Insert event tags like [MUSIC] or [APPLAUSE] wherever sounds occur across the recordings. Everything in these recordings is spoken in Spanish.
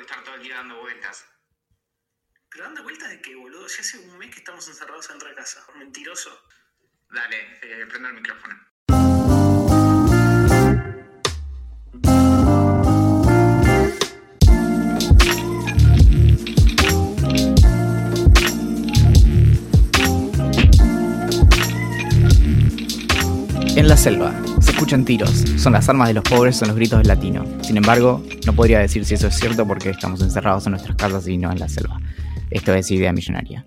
que estar todo el día dando vueltas. Pero dando vueltas de qué, boludo. Ya hace un mes que estamos encerrados dentro de casa. Mentiroso. Dale, eh, prendo el micrófono. En la selva se escuchan tiros, son las armas de los pobres, son los gritos del latino. Sin embargo, no podría decir si eso es cierto porque estamos encerrados en nuestras casas y no en la selva. Esto es idea millonaria.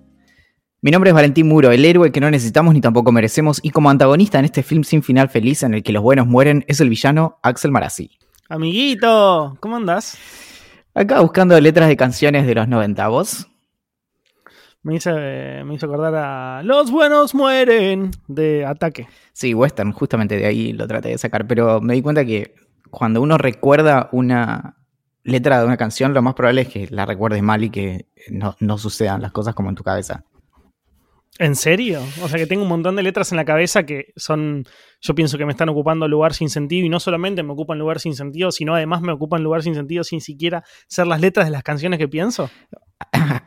Mi nombre es Valentín Muro, el héroe que no necesitamos ni tampoco merecemos, y como antagonista en este film sin final feliz en el que los buenos mueren, es el villano Axel Marazzi. Amiguito, ¿cómo andás? Acá buscando letras de canciones de los 90, ¿vos? Me hizo, me hizo acordar a Los buenos mueren de Ataque. Sí, western, justamente de ahí lo traté de sacar, pero me di cuenta que cuando uno recuerda una letra de una canción, lo más probable es que la recuerdes mal y que no, no sucedan las cosas como en tu cabeza. ¿En serio? O sea que tengo un montón de letras en la cabeza que son, yo pienso que me están ocupando lugar sin sentido y no solamente me ocupan lugar sin sentido, sino además me ocupan lugar sin sentido sin siquiera ser las letras de las canciones que pienso.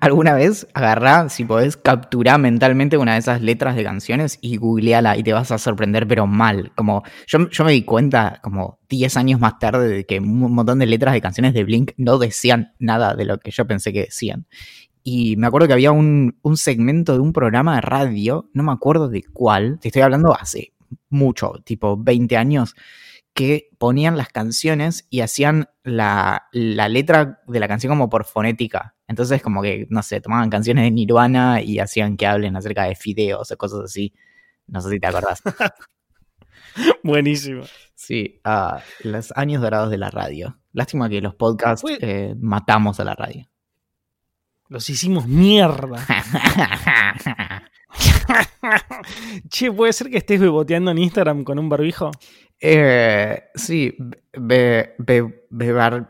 ¿Alguna vez agarrá, si podés, capturar mentalmente una de esas letras de canciones y googleala y te vas a sorprender, pero mal? Como yo, yo me di cuenta como 10 años más tarde de que un montón de letras de canciones de Blink no decían nada de lo que yo pensé que decían. Y me acuerdo que había un, un segmento de un programa de radio, no me acuerdo de cuál, te estoy hablando hace mucho, tipo 20 años, que ponían las canciones y hacían la, la, letra de la canción como por fonética. Entonces, como que, no sé, tomaban canciones de Nirvana y hacían que hablen acerca de fideos o cosas así. No sé si te acordás. [LAUGHS] Buenísimo. Sí, uh, los años dorados de la radio. Lástima que los podcasts eh, matamos a la radio. Los hicimos mierda. [LAUGHS] [LAUGHS] che, ¿puede ser que estés beboteando en Instagram con un barbijo? Eh, sí, be, be, bebarbijo.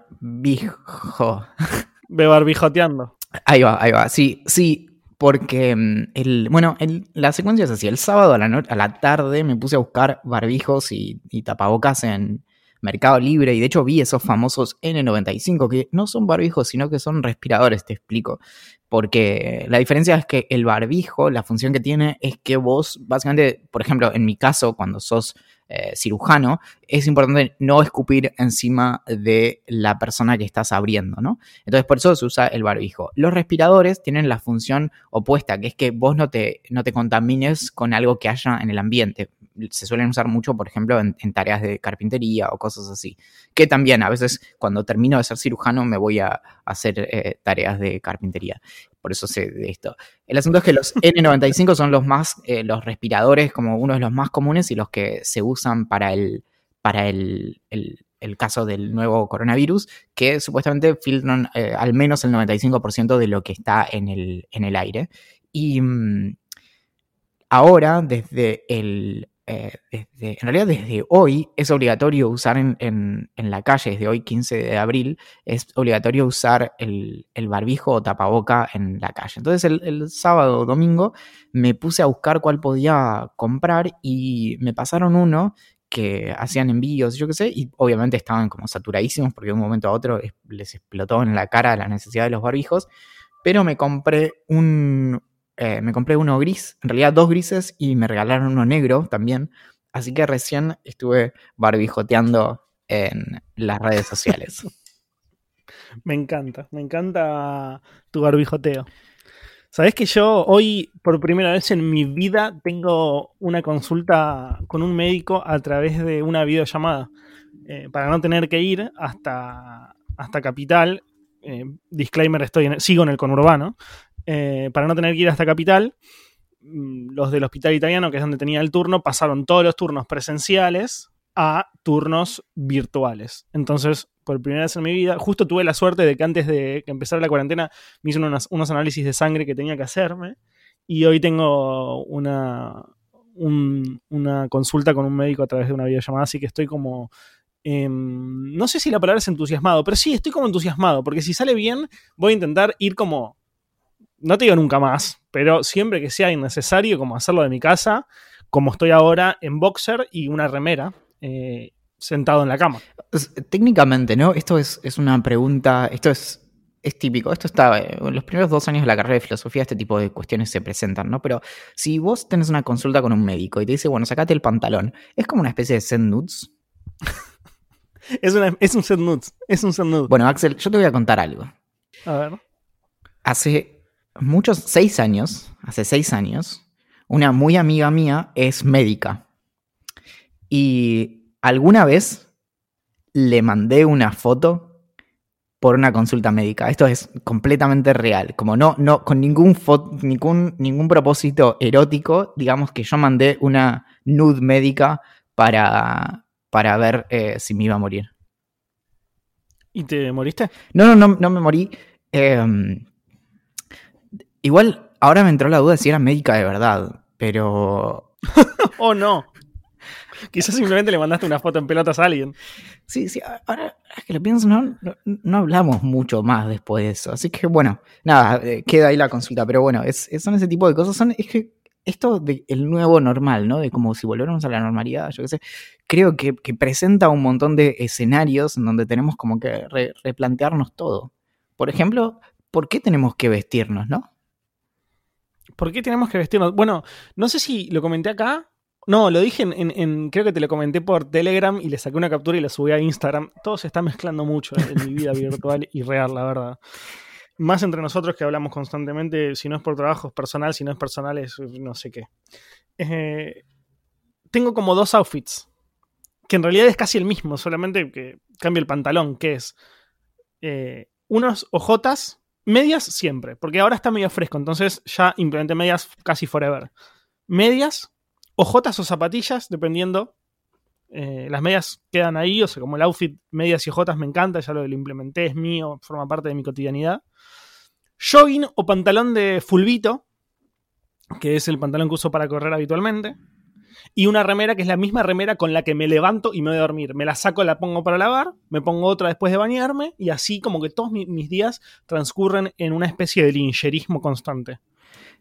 Bebarbijoteando. Ahí va, ahí va. Sí, sí, porque el, bueno, el, la secuencia es así. El sábado a la, no, a la tarde me puse a buscar barbijos y, y tapabocas en Mercado Libre y de hecho vi esos famosos N95 que no son barbijos sino que son respiradores, te explico. Porque la diferencia es que el barbijo, la función que tiene es que vos, básicamente, por ejemplo, en mi caso, cuando sos eh, cirujano, es importante no escupir encima de la persona que estás abriendo, ¿no? Entonces, por eso se usa el barbijo. Los respiradores tienen la función opuesta, que es que vos no te, no te contamines con algo que haya en el ambiente. Se suelen usar mucho, por ejemplo, en, tareas de carpintería o cosas así. Que también, a veces, cuando termino de ser cirujano, me voy a, a hacer eh, tareas de carpintería por eso sé de esto. El asunto es que los N95 son los más, eh, los respiradores como uno de los más comunes y los que se usan para el, para el, el, caso del nuevo coronavirus, que supuestamente filtran eh, al menos el 95% de lo que está en el, en el aire. Y mmm, ahora, desde el eh, en realidad desde hoy es obligatorio usar en, en, en, la calle, desde hoy 15 de abril, es obligatorio usar el, el barbijo o tapaboca en la calle. Entonces el, el, sábado o domingo me puse a buscar cuál podía comprar y me pasaron uno que hacían envíos, yo qué sé, y obviamente estaban como saturadísimos porque de un momento a otro les explotó en la cara la necesidad de los barbijos, pero me compré un, eh, me compré uno gris, en realidad dos grises y me regalaron uno negro también. Así que recién estuve barbijoteando en las redes sociales. [LAUGHS] me encanta, me encanta tu barbijoteo. Sabes que yo hoy, por primera vez en mi vida, tengo una consulta con un médico a través de una videollamada. Eh, para no tener que ir hasta, hasta Capital. Eh, disclaimer, estoy sigo en el conurbano eh, para no tener que ir hasta Capital, mm, los del hospital italiano, que es donde tenía el turno, pasaron todos los turnos presenciales a turnos virtuales. Entonces, por primera vez en mi vida, justo tuve la suerte de que antes de que empezara la cuarentena me hizo unos, análisis de sangre que tenía que hacerme y hoy tengo una, un- una consulta con un médico a través de una videollamada, así que estoy como... em, no sé si la palabra es entusiasmado, pero sí, estoy como entusiasmado, porque si sale bien, voy a intentar ir como... No te digo nunca más, pero siempre que sea innecesario, como hacerlo de mi casa, como estoy ahora en boxer y una remera, eh, sentado en la cama. Técnicamente, ¿no? Esto es, es una pregunta, esto es, es típico, esto está, eh, en los primeros dos años de la carrera de filosofía este tipo de cuestiones se presentan, ¿no? Pero si vos tenés una consulta con un médico y te dice, bueno, sacate el pantalón, es como una especie de send nudes. [LAUGHS] Es, una- es un set nudes, es un set nude. Bueno, Axel, yo te voy a contar algo. A ver. Hace muchos, seis años, hace seis años, una muy amiga mía es médica. Y alguna vez le mandé una foto por una consulta médica. Esto es completamente real. Como no, no, con ningún, ningún, ningún propósito erótico, digamos que yo mandé una nude médica para, para ver eh, si me iba a morir. ¿Y te moriste? No, no, no, no me morí. Eh, igual, ahora me entró la duda de si era médica de verdad, pero... [LAUGHS] Oh, no. Quizás simplemente le mandaste una foto en pelotas a alguien. Sí, sí, ahora que lo pienso, no, no, no hablamos mucho más después de eso. Así que bueno, nada, eh, queda ahí la consulta, pero bueno, es, es- son ese tipo de cosas. Son, es que esto del nuevo normal, ¿no? De como si volviéramos a la normalidad, yo qué sé, creo que, que presenta un montón de escenarios en donde tenemos como que re- replantearnos todo. Por ejemplo, ¿por qué tenemos que vestirnos, no? ¿Por qué tenemos que vestirnos? Bueno, no sé si lo comenté acá. No, lo dije en, en- en- creo que te lo comenté por Telegram y le saqué una captura y la subí a Instagram. Todo se está mezclando mucho en mi vida [LAUGHS] virtual y real, la verdad. Más entre nosotros que hablamos constantemente, si no es por trabajo es personal, si no es personal es no sé qué. Eh, tengo como dos outfits, que en realidad es casi el mismo, solamente que cambia el pantalón, que es eh, unos ojotas, medias siempre, porque ahora está medio fresco, entonces ya implementé medias casi forever. Medias, ojotas o zapatillas, dependiendo. Eh, las medias quedan ahí, o sea, como el outfit medias y ojotas me encanta, ya lo, implementé, es mío, forma parte de mi cotidianidad. Jogging o pantalón de fulbito, que es el pantalón que uso para correr habitualmente. Y una remera que es la misma remera con la que me levanto y me voy a dormir. Me la saco, la pongo para lavar, me pongo otra después de bañarme y así como que todos mi- mis días transcurren en una especie de lincherismo constante.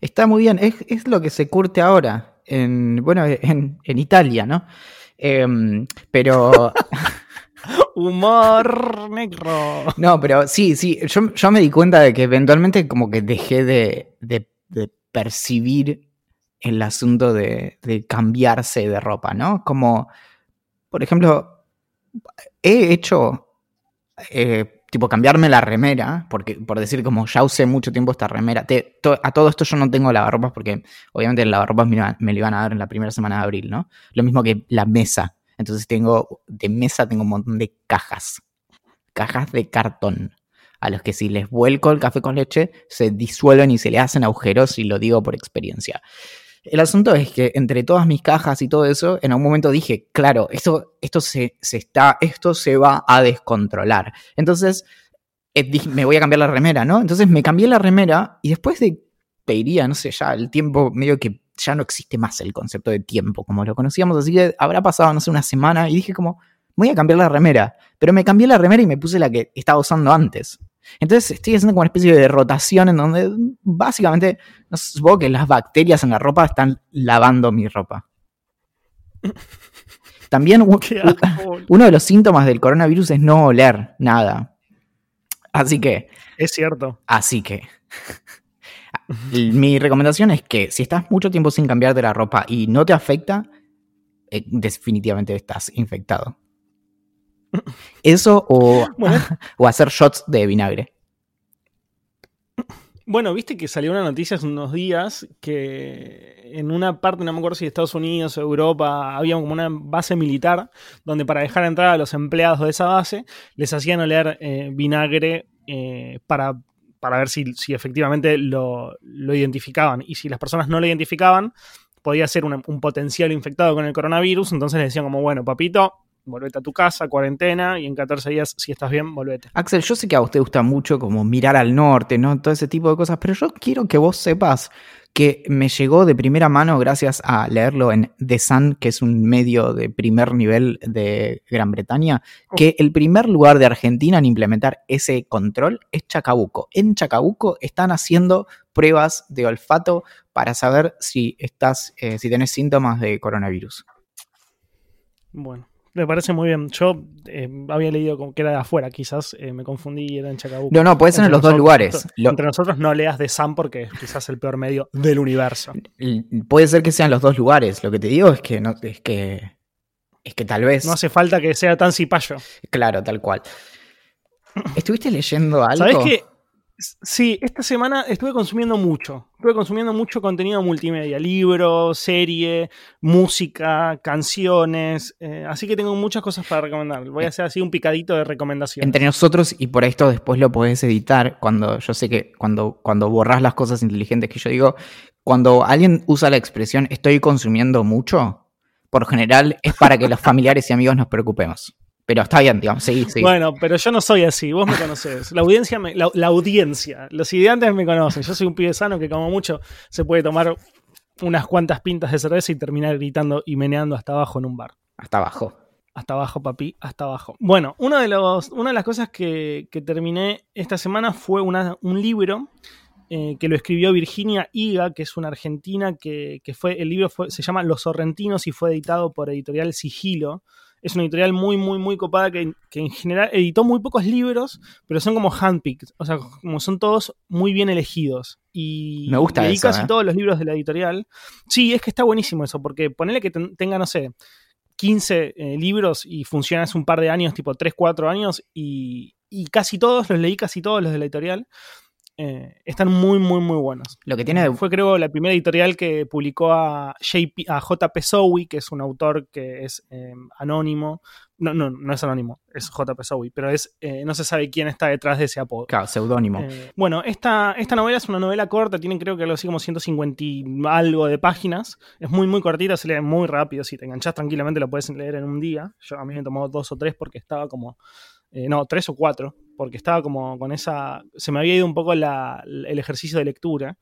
Está muy bien, es, es lo que se curte ahora, en, bueno, en, en Italia, ¿no? Em, pero, [LAUGHS] Humor negro. no, pero sí, sí, yo, yo me di cuenta de que eventualmente como que dejé de, de- de percibir el asunto de, de cambiarse de ropa, ¿no? Como, por ejemplo, he hecho, eh, tipo, cambiarme la remera, porque, por decir como ya usé mucho tiempo esta remera. A todo esto yo no tengo lavarropas porque obviamente el lavarropas me, me lo iban a dar en la primera semana de abril, ¿no? Lo mismo que la mesa. Entonces tengo, de mesa tengo un montón de cajas. Cajas de cartón. A los que si les vuelco el café con leche, se disuelven y se le hacen agujeros y lo digo por experiencia. El asunto es que entre todas mis cajas y todo eso, en algún momento dije, claro, esto, esto se, está, esto se va a descontrolar. Entonces, eh, me voy a cambiar la remera, ¿no? Entonces me cambié la remera y después de, te diría, no sé, ya el tiempo medio que ya no existe más el concepto de tiempo como lo conocíamos, así que habrá pasado, no sé, una semana y dije como, voy a cambiar la remera. Pero me cambié la remera y me puse la que estaba usando antes. Entonces estoy haciendo como una especie de rotación en donde básicamente, no sé, supongo que las bacterias en la ropa están lavando mi ropa. [LAUGHS] También uno de los síntomas del coronavirus es no oler nada. Así que, Es cierto. así que. Mi recomendación es que si estás mucho tiempo sin cambiarte la ropa y no te afecta, eh, definitivamente estás infectado. Eso o, Bueno. [LAUGHS] o hacer shots de vinagre. Bueno, viste que salió una noticia hace unos días que en una parte, no me acuerdo si de Estados Unidos o Europa, había como una base militar donde para dejar entrar a los empleados de esa base les hacían oler eh, vinagre eh, para, para ver si, si efectivamente lo, lo identificaban. Y si las personas no lo identificaban, podía ser un potencial infectado con el coronavirus. Entonces le decían como, bueno, papito, volvete a tu casa, cuarentena, y en 14 días, si estás bien, volvete. Axel, yo sé que a usted gusta mucho como mirar al norte, ¿no? Todo ese tipo de cosas, pero yo quiero que vos sepas que me llegó de primera mano gracias a leerlo en The Sun, que es un medio de primer nivel de Gran Bretaña, que el primer lugar de Argentina en implementar ese control es Chacabuco. En Chacabuco están haciendo pruebas de olfato para saber si estás, eh, si tenés síntomas de coronavirus. Bueno, me parece muy bien. Yo eh, había leído como que era de afuera, quizás eh, me confundí y era en Chacabuco. No, no, puede ser en los dos lugares. Lo- Entre nosotros no leas de Sam porque es quizás el peor medio del universo. puede ser que sean los dos lugares. Lo que te digo es que no, es que. Es que tal vez. No hace falta que sea tan cipayo. Claro, tal cual. ¿Estuviste leyendo algo? ¿Sabes qué? Sí, esta semana estuve consumiendo mucho. Estuve consumiendo mucho contenido multimedia, libros, serie, música, canciones. eh, así que tengo muchas cosas para recomendar. Voy a hacer así un picadito de recomendaciones. Entre nosotros, y por esto después lo podés editar, cuando yo sé que cuando, cuando borrás las cosas inteligentes que yo digo, cuando alguien usa la expresión estoy consumiendo mucho, por general es para que los familiares y amigos nos preocupemos. Pero está bien, digamos, seguí, seguí. Bueno, pero yo no soy así, vos me conocés. La audiencia, me- la, la audiencia, los ideantes me conocen. Yo soy un pibe sano que como mucho se puede tomar unas cuantas pintas de cerveza y terminar gritando y meneando hasta abajo en un bar. Hasta abajo. Hasta abajo, papi, hasta abajo. Bueno, uno de los, una de las cosas que, que terminé esta semana fue una- un libro eh, que lo escribió Virginia Higa, que es una argentina que, que fue, el libro fue- se llama Los Sorrentinos y fue editado por Editorial Sigilo. Es una editorial muy, muy, muy copada que, que en general editó muy pocos libros, pero son como handpicked, o sea, como son todos muy bien elegidos. Y Me gusta leí eso, casi ¿eh? todos los libros de la editorial. Sí, es que está buenísimo eso, porque ponele que ten- tenga, no sé, 15 eh, libros y funciona hace un par de años, tipo 3, 4 años, y, y casi todos, los leí casi todos los de la editorial. Eh, están muy, muy, muy buenos. Lo que tiene de- Fue, creo, la primera editorial que publicó a, JP, a JP que es un autor que es eh, anónimo. No, no, no es anónimo, es JP Sowi, pero es, eh, no se sabe quién está detrás de ese apodo. Claro, seudónimo. Eh, bueno, esta, esta novela es una novela corta, tiene creo que algo así como 150 y algo de páginas. Es muy, muy cortita, se lee muy rápido. Si te enganchás tranquilamente, lo puedes leer en un día. Yo a mí me tomó dos o tres porque estaba como. eh, no, tres o cuatro, porque estaba como con esa. Se me había ido un poco el ejercicio de lectura.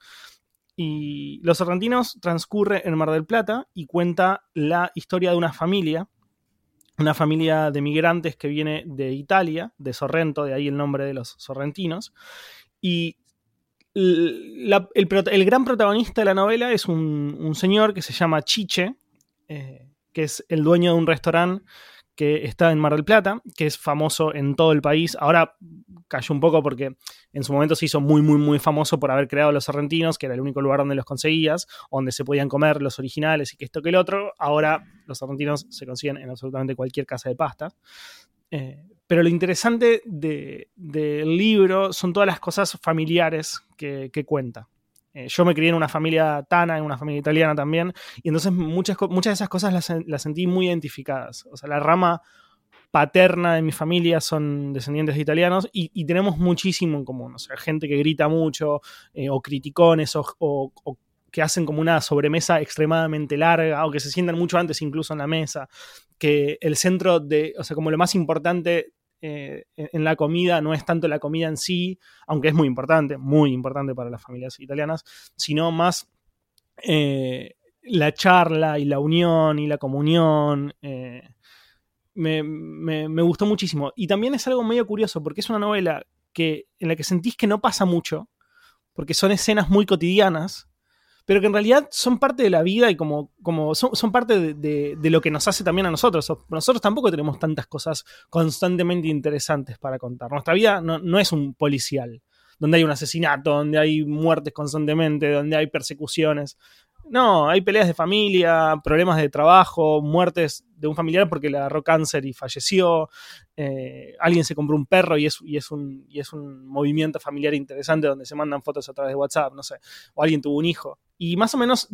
Y Los Sorrentinos transcurre en Mar del Plata y cuenta la historia de una familia una familia de migrantes que viene de Italia, de Sorrento, de ahí el nombre de los sorrentinos. Y el, gran protagonista de la novela es un, un señor que se llama Chiche, eh, que es el dueño de un restaurante que está en Mar del Plata, que es famoso en todo el país. Ahora cayó un poco porque en su momento se hizo muy, muy, muy famoso por haber creado los sorrentinos, que era el único lugar donde los conseguías, donde se podían comer los originales y que esto que el otro. Ahora los sorrentinos se consiguen en absolutamente cualquier casa de pasta. Eh, pero lo interesante de- del libro son todas las cosas familiares que, que cuenta. Eh, yo me crié en una familia tana, en una familia italiana también, y entonces muchas, muchas de esas cosas las, las sentí muy identificadas. O sea, la rama paterna de mi familia son descendientes de italianos y, y tenemos muchísimo en común. O sea, gente que grita mucho, eh, o criticones, o, o- o que hacen como una sobremesa extremadamente larga, o que se sientan mucho antes incluso en la mesa, que el centro de, o sea, como lo más importante eh, en la comida no es tanto la comida en sí, aunque es muy importante, muy importante para las familias italianas, sino más eh, la charla y la unión y la comunión. eh, me, me- me gustó muchísimo. Y también es algo medio curioso, porque es una novela que, en la que sentís que no pasa mucho, porque son escenas muy cotidianas, pero que en realidad son parte de la vida y como, como son, parte de, de- lo que nos hace también a nosotros. Nosotros tampoco tenemos tantas cosas constantemente interesantes para contar. Nuestra vida no, no es un policial, donde hay un asesinato, donde hay muertes constantemente, donde hay persecuciones. No, hay peleas de familia, problemas de trabajo, muertes de un familiar porque le agarró cáncer y falleció. eh, alguien se compró un perro y es, y, es un, y es un movimiento familiar interesante donde se mandan fotos a través de WhatsApp, no sé. O alguien tuvo un hijo. Y más o menos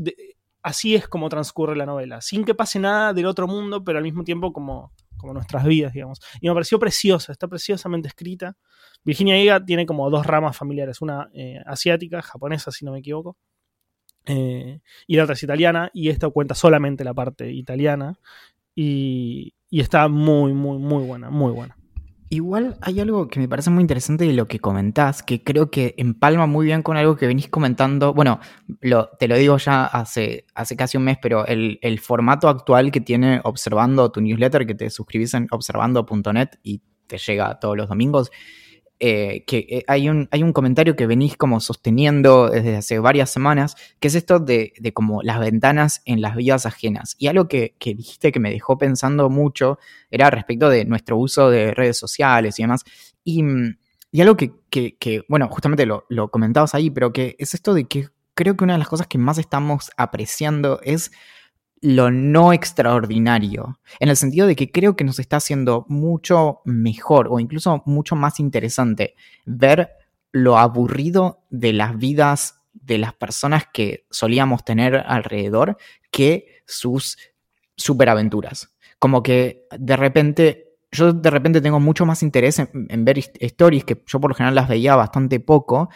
así es como transcurre la novela, sin que pase nada del otro mundo, pero al mismo tiempo como, como nuestras vidas, digamos. Y me pareció preciosa, está preciosamente escrita. Virginia Higa tiene como dos ramas familiares, una eh, asiática, japonesa, si no me equivoco, eh, y la otra es italiana, y esto cuenta solamente la parte italiana. Y está muy, muy, muy buena, muy buena. Igual hay algo que me parece muy interesante de lo que comentás, que creo que empalma muy bien con algo que venís comentando. Bueno, lo, te lo digo ya hace, hace casi un mes, pero el, el formato actual que tiene Observando tu newsletter, que te suscribís en observando.net y te llega todos los domingos, eh, que eh, hay un, hay un comentario que venís como sosteniendo desde hace varias semanas, que es esto de, de como las ventanas en las vidas ajenas. Y algo que, que, dijiste que me dejó pensando mucho era respecto de nuestro uso de redes sociales y demás. Y, y algo que, que, que, bueno, justamente lo, lo comentabas ahí, pero que es esto de que creo que una de las cosas que más estamos apreciando es lo no extraordinario, en el sentido de que creo que nos está haciendo mucho mejor o incluso mucho más interesante ver lo aburrido de las vidas de las personas que solíamos tener alrededor que sus superaventuras. Como que de repente, yo de repente tengo mucho más interés en, ver stories que yo por lo general las veía bastante poco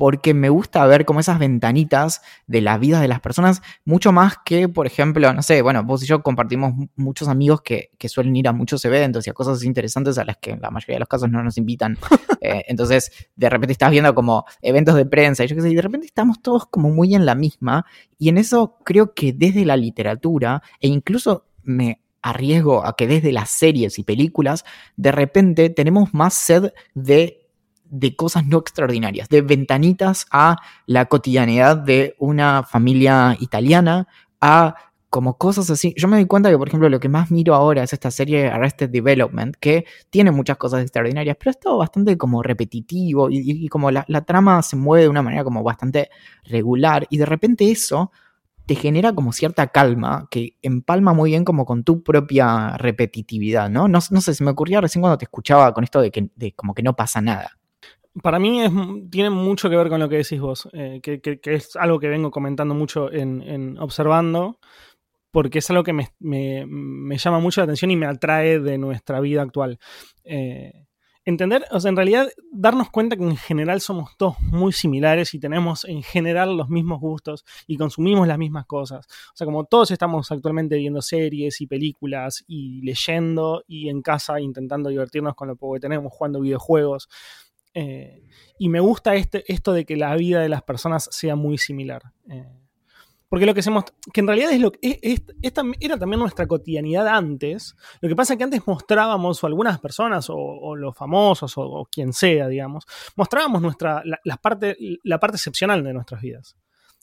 porque me gusta ver como esas ventanitas de la vida de las personas, mucho más que, por ejemplo, no sé, bueno, vos y yo compartimos muchos amigos que, que suelen ir a muchos eventos y a cosas interesantes a las que en la mayoría de los casos no nos invitan. [LAUGHS] eh, entonces, de repente estás viendo como eventos de prensa y yo qué sé, y de repente estamos todos como muy en la misma. Y en eso creo que desde la literatura, e incluso me arriesgo a que desde las series y películas, de repente tenemos más sed de de cosas no extraordinarias, de ventanitas a la cotidianidad de una familia italiana, a como cosas así. Yo me doy cuenta que, por ejemplo, lo que más miro ahora es esta serie Arrested Development, que tiene muchas cosas extraordinarias, pero es todo bastante como repetitivo y, como la, trama se mueve de una manera como bastante regular y de repente eso te genera como cierta calma que empalma muy bien como con tu propia repetitividad, ¿no? No, sé, se me ocurría recién cuando te escuchaba con esto de que como que no pasa nada para mí es, tiene mucho que ver con lo que decís vos, eh, que, es algo que vengo comentando mucho en, en observando, porque es algo que me, llama mucho la atención y me atrae de nuestra vida actual. Eh, entender, o sea, en realidad darnos cuenta que en general somos todos muy similares y tenemos en general los mismos gustos y consumimos las mismas cosas. O sea, como todos estamos actualmente viendo series y películas y leyendo y en casa intentando divertirnos con lo poco que tenemos, jugando videojuegos. Eh, y me gusta este, esto de que la vida de las personas sea muy similar. Eh, porque lo que hacemos, que en realidad es lo que era también nuestra cotidianidad antes. Lo que pasa es que antes mostrábamos, o algunas personas, o, los famosos, o, quien sea, digamos, mostrábamos nuestra, la parte excepcional de nuestras vidas.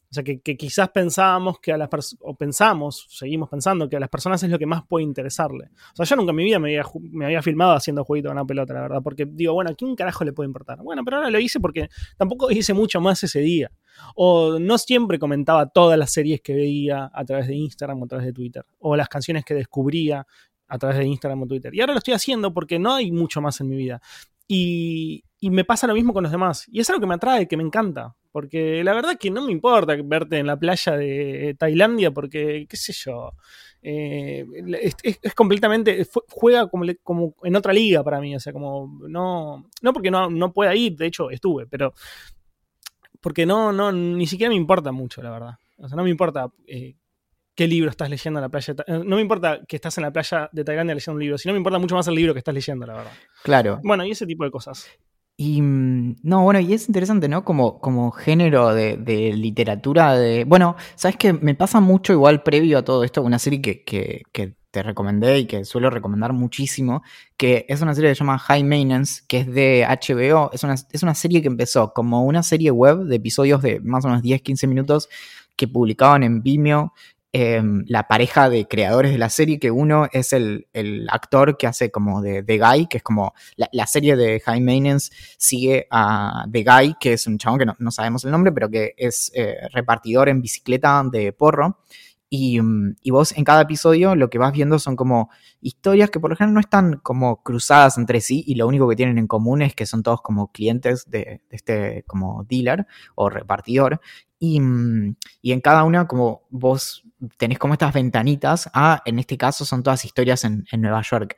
O sea, que, quizás pensábamos que a las personas, o pensamos, seguimos pensando que a las personas es lo que más puede interesarle. O sea, yo nunca en mi vida me había, me había filmado haciendo jueguito con una pelota, la verdad, porque digo, bueno, ¿a quién carajo le puede importar? Bueno, pero ahora lo hice porque tampoco hice mucho más ese día. O no siempre comentaba todas las series que veía a través de Instagram o a través de Twitter. O las canciones que descubría a través de Instagram o Twitter. Y ahora lo estoy haciendo porque no hay mucho más en mi vida. Y, y me pasa lo mismo con los demás. Y es algo que me atrae, que me encanta. Porque la verdad que no me importa verte en la playa de Tailandia, porque, qué sé yo, eh, es, es, es, completamente, juega como, como, en otra liga para mí, o sea, como, no, no porque no, no pueda ir, de hecho estuve, pero porque no, no, ni siquiera me importa mucho, la verdad. O sea, no me importa eh, qué libro estás leyendo en la playa. No me importa que estás en la playa de Tailandia leyendo un libro, sino me importa mucho más el libro que estás leyendo, la verdad. Claro. Bueno, y ese tipo de cosas. Y no, bueno, y es interesante, ¿no? Como, como género de, de, literatura de. Bueno, sabes que me pasa mucho igual previo a todo esto, una serie que, que, que, te recomendé y que suelo recomendar muchísimo, que es una serie que se llama High Maintenance, que es de HBO. Es una, es una serie que empezó como una serie web de episodios de más o menos 10, 15 minutos que publicaban en Vimeo eh, la pareja de creadores de la serie, que uno es el, el actor que hace como de The Guy, que es como la, la, serie de High Maintenance sigue a The Guy, que es un chabón que no, no sabemos el nombre, pero que es eh, repartidor en bicicleta de porro. Y, y, vos en cada episodio lo que vas viendo son como historias que por lo general no están como cruzadas entre sí y lo único que tienen en común es que son todos como clientes de, de este como dealer o repartidor y, y, en cada una como vos tenés como estas ventanitas, ah, en este caso son todas historias en, en, Nueva York.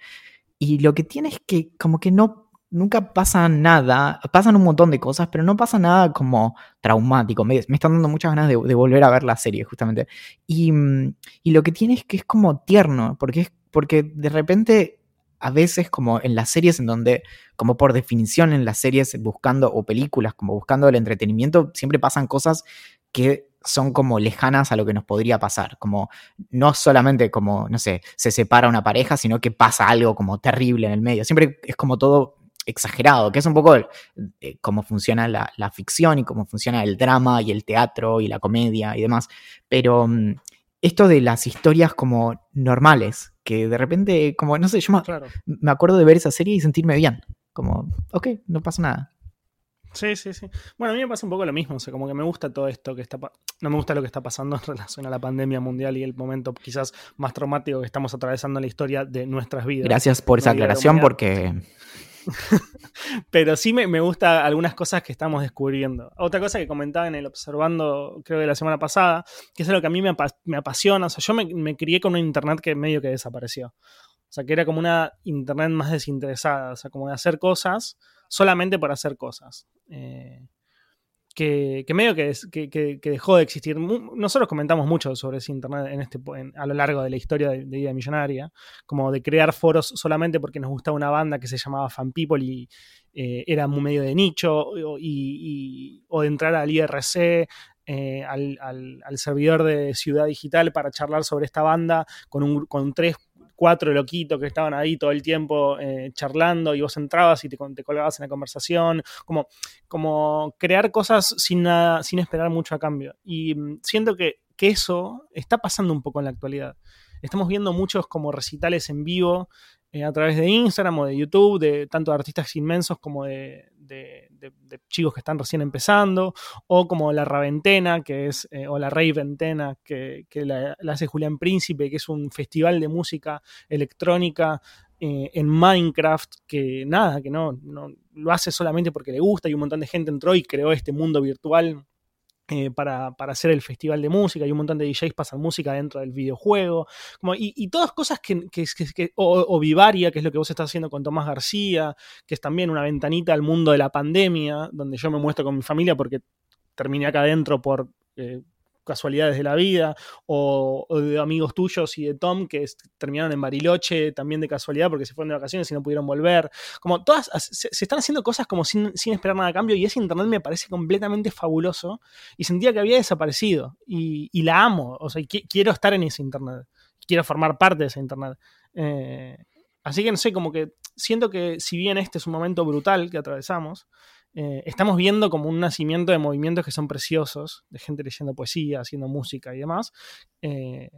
Y lo que tiene es que como que no, nunca pasa nada, pasan un montón de cosas, pero no pasa nada como traumático. Me, me están dando muchas ganas de, volver a ver la serie, justamente. Y, y, lo que tiene es que es como tierno, porque es porque de repente a veces como en las series en donde, como por definición en las series buscando, o películas como buscando el entretenimiento, siempre pasan cosas que son como lejanas a lo que nos podría pasar, como no solamente como, no sé, se separa una pareja, sino que pasa algo como terrible en el medio, siempre es como todo exagerado, que es un poco eh, cómo funciona la, la, ficción y cómo funciona el drama y el teatro y la comedia y demás, pero mm, esto de las historias como normales, que de repente, como, no sé, yo me, me acuerdo de ver esa serie y sentirme bien, como, ok, no pasa nada. Sí, sí, sí. Bueno, a mí me pasa un poco lo mismo, o sea, como que me gusta todo esto que está... No me gusta lo que está pasando en [LAUGHS] relación a la pandemia mundial y el momento quizás más traumático que estamos atravesando en la historia de nuestras vidas. Gracias por esa aclaración porque... [LAUGHS] Pero sí me, me gusta algunas cosas que estamos descubriendo. Otra cosa que comentaba en el Observando, creo que la semana pasada, que es algo que a mí me, me apasiona. O sea, yo me, me crié con un internet que medio que desapareció. O sea, que era como una internet más desinteresada, o sea, como de hacer cosas solamente para hacer cosas. Eh, que, medio que, que, dejó de existir. Nosotros comentamos mucho sobre ese Internet en este, a lo largo de la historia de, Vida Millonaria, como de crear foros solamente porque nos gustaba una banda que se llamaba Fan People y eh, era muy medio de nicho, o de entrar al IRC, eh, al, al, servidor de Ciudad Digital para charlar sobre esta banda con, un, con tres, cuatro loquitos que estaban ahí todo el tiempo eh, charlando y vos entrabas y te, te, colgabas en la conversación, como, como crear cosas sin, nada, sin esperar mucho a cambio. Y mm, siento que, que eso está pasando un poco en la actualidad. Estamos viendo muchos como recitales en vivo eh, a través de Instagram o de YouTube, de tanto de artistas inmensos como de, de, chicos que están recién empezando, o como La Raventena, que es, eh, o La Rey Ventena, que, la, hace Julián Príncipe, que es un festival de música electrónica eh, en Minecraft, que nada, que no, no lo hace solamente porque le gusta y un montón de gente entró y creó este mundo virtual eh, para, hacer el festival de música y un montón de DJs pasan música dentro del videojuego. Como, y, todas cosas que, que, o, Vivaria, que es lo que vos estás haciendo con Tomás García, que es también una ventanita al mundo de la pandemia, donde yo me muestro con mi familia porque terminé acá adentro por eh, casualidades de la vida, o, de amigos tuyos y de Tom que terminaron en Bariloche también de casualidad porque se fueron de vacaciones y no pudieron volver. Como todas, se, están haciendo cosas como sin, esperar nada a cambio y ese internet me parece completamente fabuloso y sentía que había desaparecido y, la amo, o sea, quiero estar en ese internet, quiero formar parte de ese internet. Eh, así que no sé, como que siento que si bien este es un momento brutal que atravesamos, eh, estamos viendo como un nacimiento de movimientos que son preciosos, de gente leyendo poesía, haciendo música y demás, eh,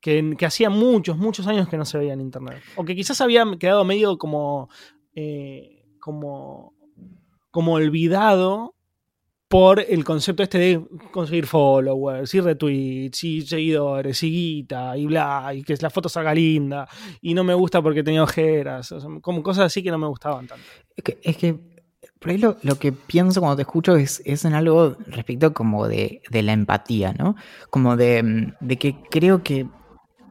que, hacía muchos, muchos años que no se veía en Internet. O que quizás había quedado medio como, eh, como, como olvidado por el concepto este de conseguir followers y retweets y seguidores y guita y bla, y que la foto salga linda y no me gusta porque tenía ojeras, como cosas así que no me gustaban tanto. Que, es que por ahí lo, que pienso cuando te escucho es, es en algo respecto como de, la empatía, ¿no? Como de, de, que creo que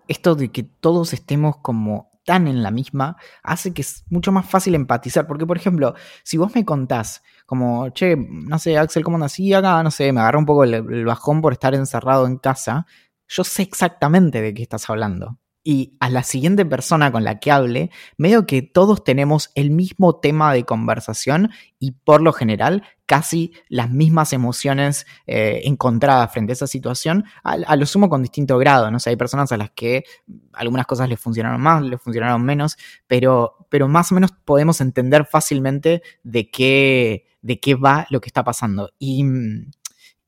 esto de que todos estemos como tan en la misma hace que es mucho más fácil empatizar. Porque, por ejemplo, si vos me contás como, che, no sé, Axel, ¿cómo? Sí, acá, no sé, me agarró un poco el bajón por estar encerrado en casa, yo sé exactamente de qué estás hablando y a la siguiente persona con la que hable, medio que todos tenemos el mismo tema de conversación y por lo general casi las mismas emociones eh, encontradas frente a esa situación, a, lo sumo con distinto grado, ¿no? sé, hay personas a las que algunas cosas les funcionaron más, les funcionaron menos, pero, pero más o menos podemos entender fácilmente de qué, de qué va lo que está pasando. Y,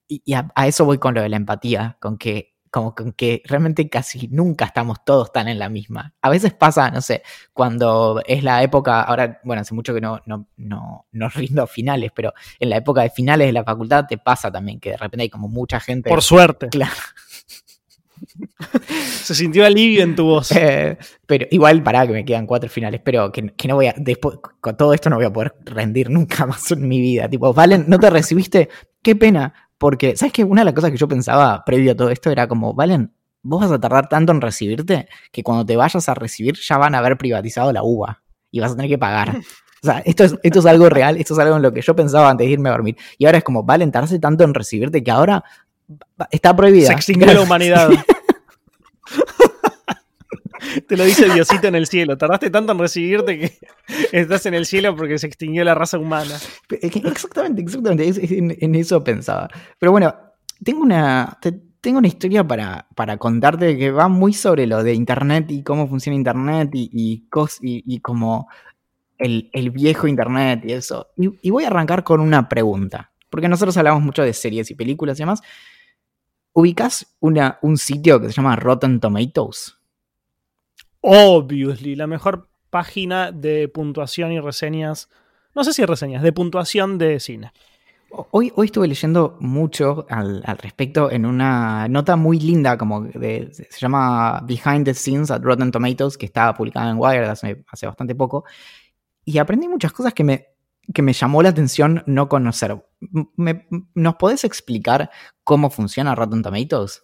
y a, a eso voy con lo de la empatía, con que como que realmente casi nunca estamos todos tan en la misma. A veces pasa, no sé, cuando es la época, ahora, bueno, hace mucho que no, no, no, no rindo finales, pero en la época de finales de la facultad te pasa también que de repente hay como mucha gente. Por suerte. Claro. [LAUGHS] Se sintió alivio en tu voz. [LAUGHS] Eh, pero igual, para que me quedan cuatro finales, pero que, que, no voy a, después, con todo esto no voy a poder rendir nunca [LAUGHS] más en mi vida. Tipo, Valen, ¿no te recibiste? Qué pena, porque, ¿sabes qué? Una de las cosas que yo pensaba previo a todo esto era como, Valen, vos vas a tardar tanto en recibirte que cuando te vayas a recibir ya van a haber privatizado la uva y vas a tener que pagar. [LAUGHS] O sea, esto es, esto es algo real, esto es algo en lo que yo pensaba antes de irme a dormir. Y ahora es como, Valen, tardarse tanto en recibirte que ahora está prohibida. Se extingue la [LAUGHS] humanidad. Te lo dice Diosito en el cielo. Tardaste tanto en recibirte que [LAUGHS] estás en el cielo porque se extinguió la raza humana. Exactamente, exactamente. En, eso pensaba. Pero bueno, tengo una, tengo una historia para, para, contarte que va muy sobre lo de Internet y cómo funciona Internet y, y, y, como el, viejo Internet y eso. Y, voy a arrancar con una pregunta. Porque nosotros hablamos mucho de series y películas y demás. ¿Ubicas una, un sitio que se llama Rotten Tomatoes? Obviously, la mejor página de puntuación y reseñas. No sé si reseñas, de puntuación de cine. Hoy, hoy estuve leyendo mucho al, respecto en una nota muy linda, como de, se llama Behind the Scenes at Rotten Tomatoes, que estaba publicada en Wired hace, bastante poco. Y aprendí muchas cosas que me, que me llamó la atención no conocer. ¿Nos podés explicar cómo funciona Rotten Tomatoes?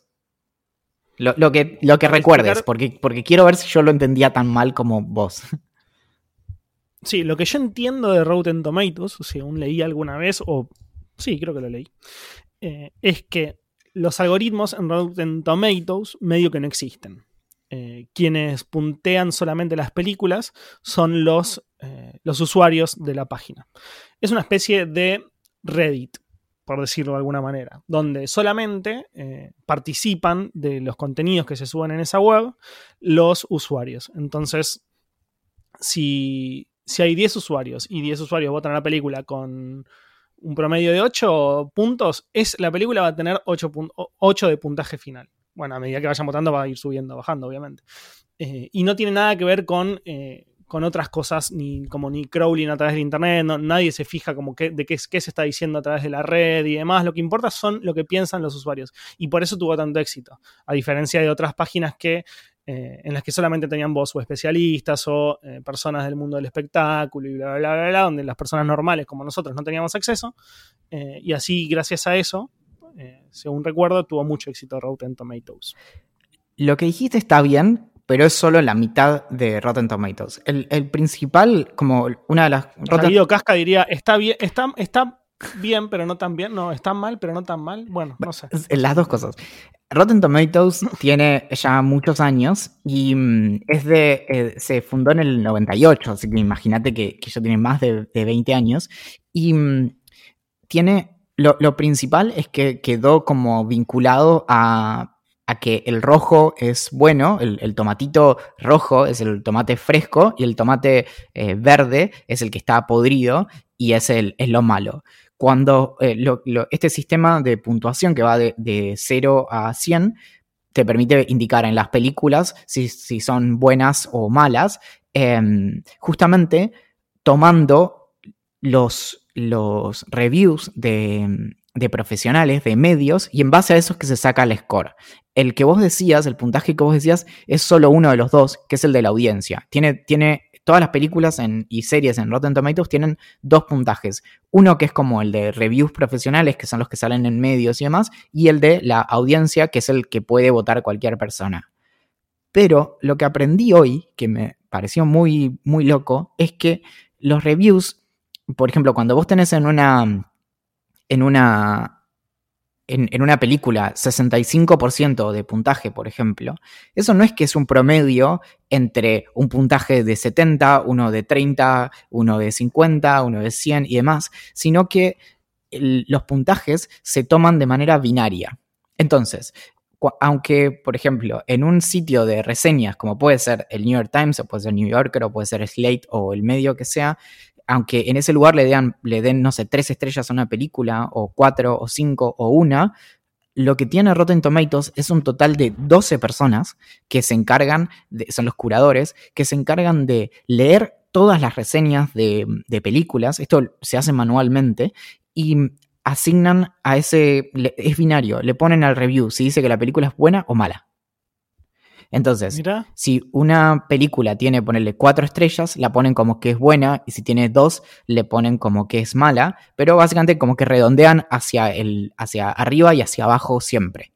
Lo, que, lo que recuerdes, porque, porque quiero ver si yo lo entendía tan mal como vos. [LAUGHS] Sí, lo que yo entiendo de Rotten Tomatoes, si aún leí alguna vez, o sí, creo que lo leí, eh, es que los algoritmos en Rotten Tomatoes medio que no existen. Eh, quienes puntean solamente las películas son los, eh, los usuarios de la página. Es una especie de Reddit, por decirlo de alguna manera, donde solamente participan de los contenidos que se suben en esa web los usuarios. Entonces, si, si hay 10 usuarios y 10 usuarios votan a la película con un promedio de 8 puntos, es, la película va a tener 8, 8 de puntaje final. Bueno, a medida que vayan votando va a ir subiendo, bajando, obviamente. Eh, y no tiene nada que ver con, eh, con otras cosas, ni como ni crawling a través de internet, nadie se fija como de qué, qué, se está diciendo a través de la red y demás. Lo que importa son lo que piensan los usuarios. Y por eso tuvo tanto éxito. A diferencia de otras páginas que eh, en las que solamente tenían voz o especialistas o eh, personas del mundo del espectáculo y bla, bla, bla, bla, donde las personas normales como nosotros no teníamos acceso. Eh, y así, gracias a eso, según recuerdo, tuvo mucho éxito Rotten Tomatoes. Lo que dijiste está bien, pero es solo la mitad de Rotten Tomatoes. El, principal, como una de las... Rotten... Casca diría, está bien, está, está bien, pero no tan bien. No, está mal, pero no tan mal. Bueno, no sé. Las dos cosas. Rotten Tomatoes [LAUGHS] tiene ya muchos años y mm, es de, eh, se fundó en el 98, así que imagínate que, ya tiene más de, 20 años. Y mm, tiene, lo, principal es que quedó como vinculado a, que el rojo es bueno, el, tomatito rojo es el tomate fresco y el tomate eh, verde es el que está podrido y es, el, es lo malo. Cuando eh, este sistema de puntuación que va de, 0 a 100 te permite indicar en las películas si, son buenas o malas, em, justamente tomando los, los reviews de, de, profesionales, de medios, y en base a eso es que se saca el score. El que vos decías, el puntaje que vos decías, es solo uno de los dos, que es el de la audiencia. Tiene, tiene todas las películas y series en Rotten Tomatoes tienen dos puntajes. Uno que es como el de reviews profesionales, que son los que salen en medios y demás, y el de la audiencia, que es el que puede votar cualquier persona. Pero lo que aprendí hoy, que me pareció muy, muy loco, es que los reviews, por ejemplo, cuando vos tenés en una, en una en, una película 65% de puntaje, por ejemplo, eso no es que es un promedio entre un puntaje de 70, uno de 30, uno de 50, uno de 100 y demás, sino que los puntajes se toman de manera binaria. Entonces, aunque, por ejemplo, en un sitio de reseñas, como puede ser el New York Times, o puede ser New Yorker, o puede ser Slate, o el medio que sea, aunque en ese lugar le den, no sé, tres estrellas a una película, o cuatro, o cinco, o una, lo que tiene Rotten Tomatoes es un total de 12 personas que se encargan, son los curadores, que se encargan de leer todas las reseñas de, de películas, esto se hace manualmente, y asignan a ese, es binario, le ponen al review si dice que la película es buena o mala. Entonces, si una película tiene, ponerle cuatro estrellas, la ponen como que es buena, y si tiene dos, le ponen como que es mala, pero básicamente como que redondean hacia, el, hacia arriba y hacia abajo siempre.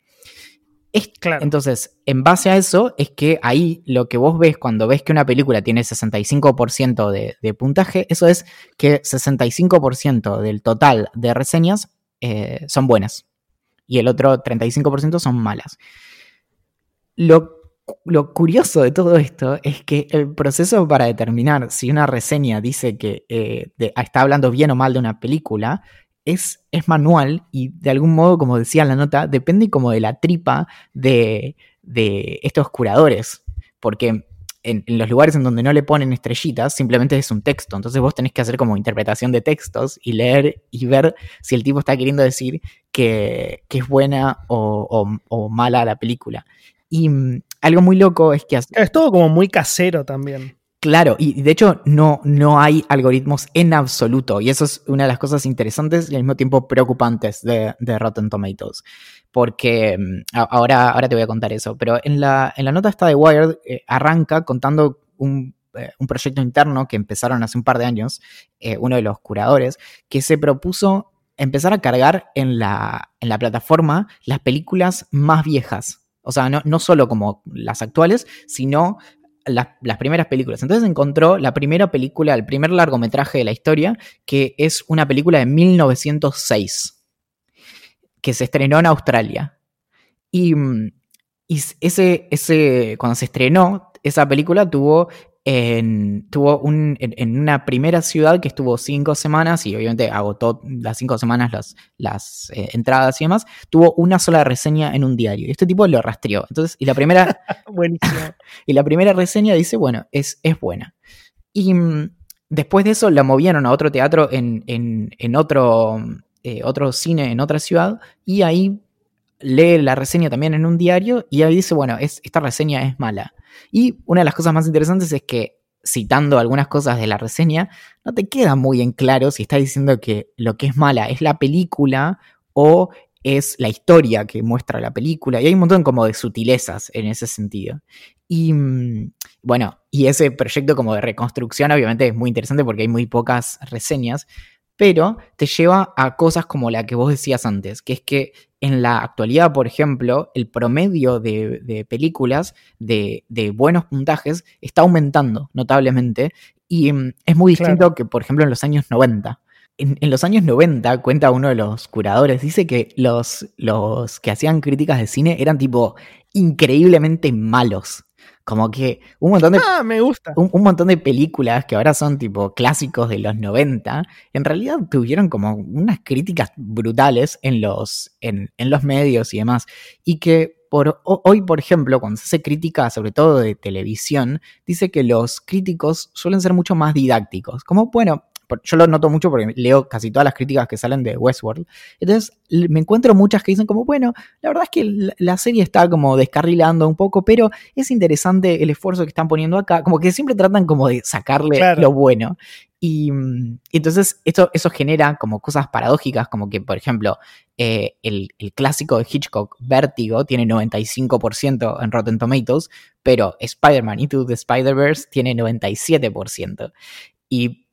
Entonces, en base a eso, es que ahí lo que vos ves cuando ves que una película tiene 65% de, de, puntaje, eso es que 65% del total de reseñas eh, son buenas y el otro 35% son malas. Lo lo curioso de todo esto es que el proceso para determinar si una reseña dice que eh, de- está hablando bien o mal de una película es, es manual y de algún modo, como decía en la nota, depende como de la tripa de, de estos curadores. Porque en, los lugares en donde no le ponen estrellitas, simplemente es un texto. Entonces vos tenés que hacer como interpretación de textos y leer y ver si el tipo está queriendo decir que, que es buena o, o- o mala la película. Y mm, algo muy loco es que hace- Es todo como muy casero también. Claro, y de hecho no, no hay algoritmos en absoluto, y eso es una de las cosas interesantes y al mismo tiempo preocupantes de, de Rotten Tomatoes, porque mm, ahora, ahora te voy a contar eso, pero en la, en la nota esta de Wired eh, arranca contando un, eh, un proyecto interno que empezaron hace un par de años, eh, uno de los curadores, que se propuso empezar a cargar en la, en la plataforma las películas más viejas. O sea, no, solo como las actuales, sino las, primeras películas. Entonces encontró la primera película, el primer largometraje de la historia, que es una película de 1906, que se estrenó en Australia. Y, mm, y ese, ese, cuando se estrenó, esa película tuvo en, tuvo un, en, en una primera ciudad que estuvo cinco semanas y obviamente agotó las cinco semanas las, las eh, entradas y demás, tuvo una sola reseña en un diario. Y este tipo lo rastreó. Entonces, y la primera, [LAUGHS] [LAUGHS] y la primera reseña dice, bueno, es, es buena. Y mm, después de eso la movieron a otro teatro en, en- en otro, eh, otro cine en otra ciudad y ahí lee la reseña también en un diario y ahí dice, bueno, es, esta reseña es mala. Y una de las cosas más interesantes es que, citando algunas cosas de la reseña, no te queda muy en claro si está diciendo que lo que es mala es la película o es la historia que muestra la película. Y hay un montón como de sutilezas en ese sentido. Y mm, bueno, y ese proyecto como de reconstrucción obviamente es muy interesante porque hay muy pocas reseñas, pero te lleva a cosas como la que vos decías antes, que es que en la actualidad, por ejemplo, el promedio de, de películas de, de buenos puntajes está aumentando notablemente y mm, es muy Claro. distinto que, por ejemplo, en los años 90. En, en los años 90, cuenta uno de los curadores, dice que los, los que hacían críticas de cine eran tipo increíblemente malos. Como que un montón de Ah, me gusta. un, un montón de películas que ahora son tipo clásicos de los 90, en realidad tuvieron como unas críticas brutales en los, en, en los medios y demás. Y que por, ho- hoy, por ejemplo, cuando se hace crítica, sobre todo de televisión, dice que los críticos suelen ser mucho más didácticos. Como, bueno, yo lo noto mucho porque leo casi todas las críticas que salen de Westworld. Entonces me encuentro muchas que dicen como, bueno, la verdad es que la- serie está como descarrilando un poco, pero es interesante el esfuerzo que están poniendo acá. Como que siempre tratan como de sacarle Claro. lo bueno. Y, y entonces esto, eso genera como cosas paradójicas, como que, por ejemplo, eh, el, el clásico de Hitchcock, Vértigo, tiene 95% en Rotten Tomatoes, pero Spider-Man Into the Spider-Verse tiene 97%. Y,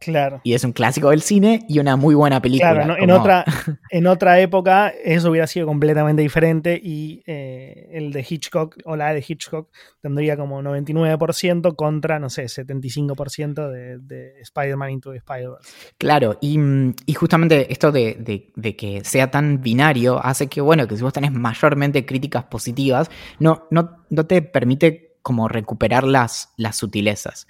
Claro. y es un clásico del cine y una muy buena película. Claro, ¿no? en, como- otra, en otra época eso hubiera sido completamente diferente y eh, el de Hitchcock o la de Hitchcock tendría como 99% contra, no sé, 75% de, de Spider-Man Into Spider-Verse. Claro, y, mm, y justamente esto de, de- de que sea tan binario hace que, bueno, que si vos tenés mayormente críticas positivas, no, no, no te permite como recuperar las, las sutilezas.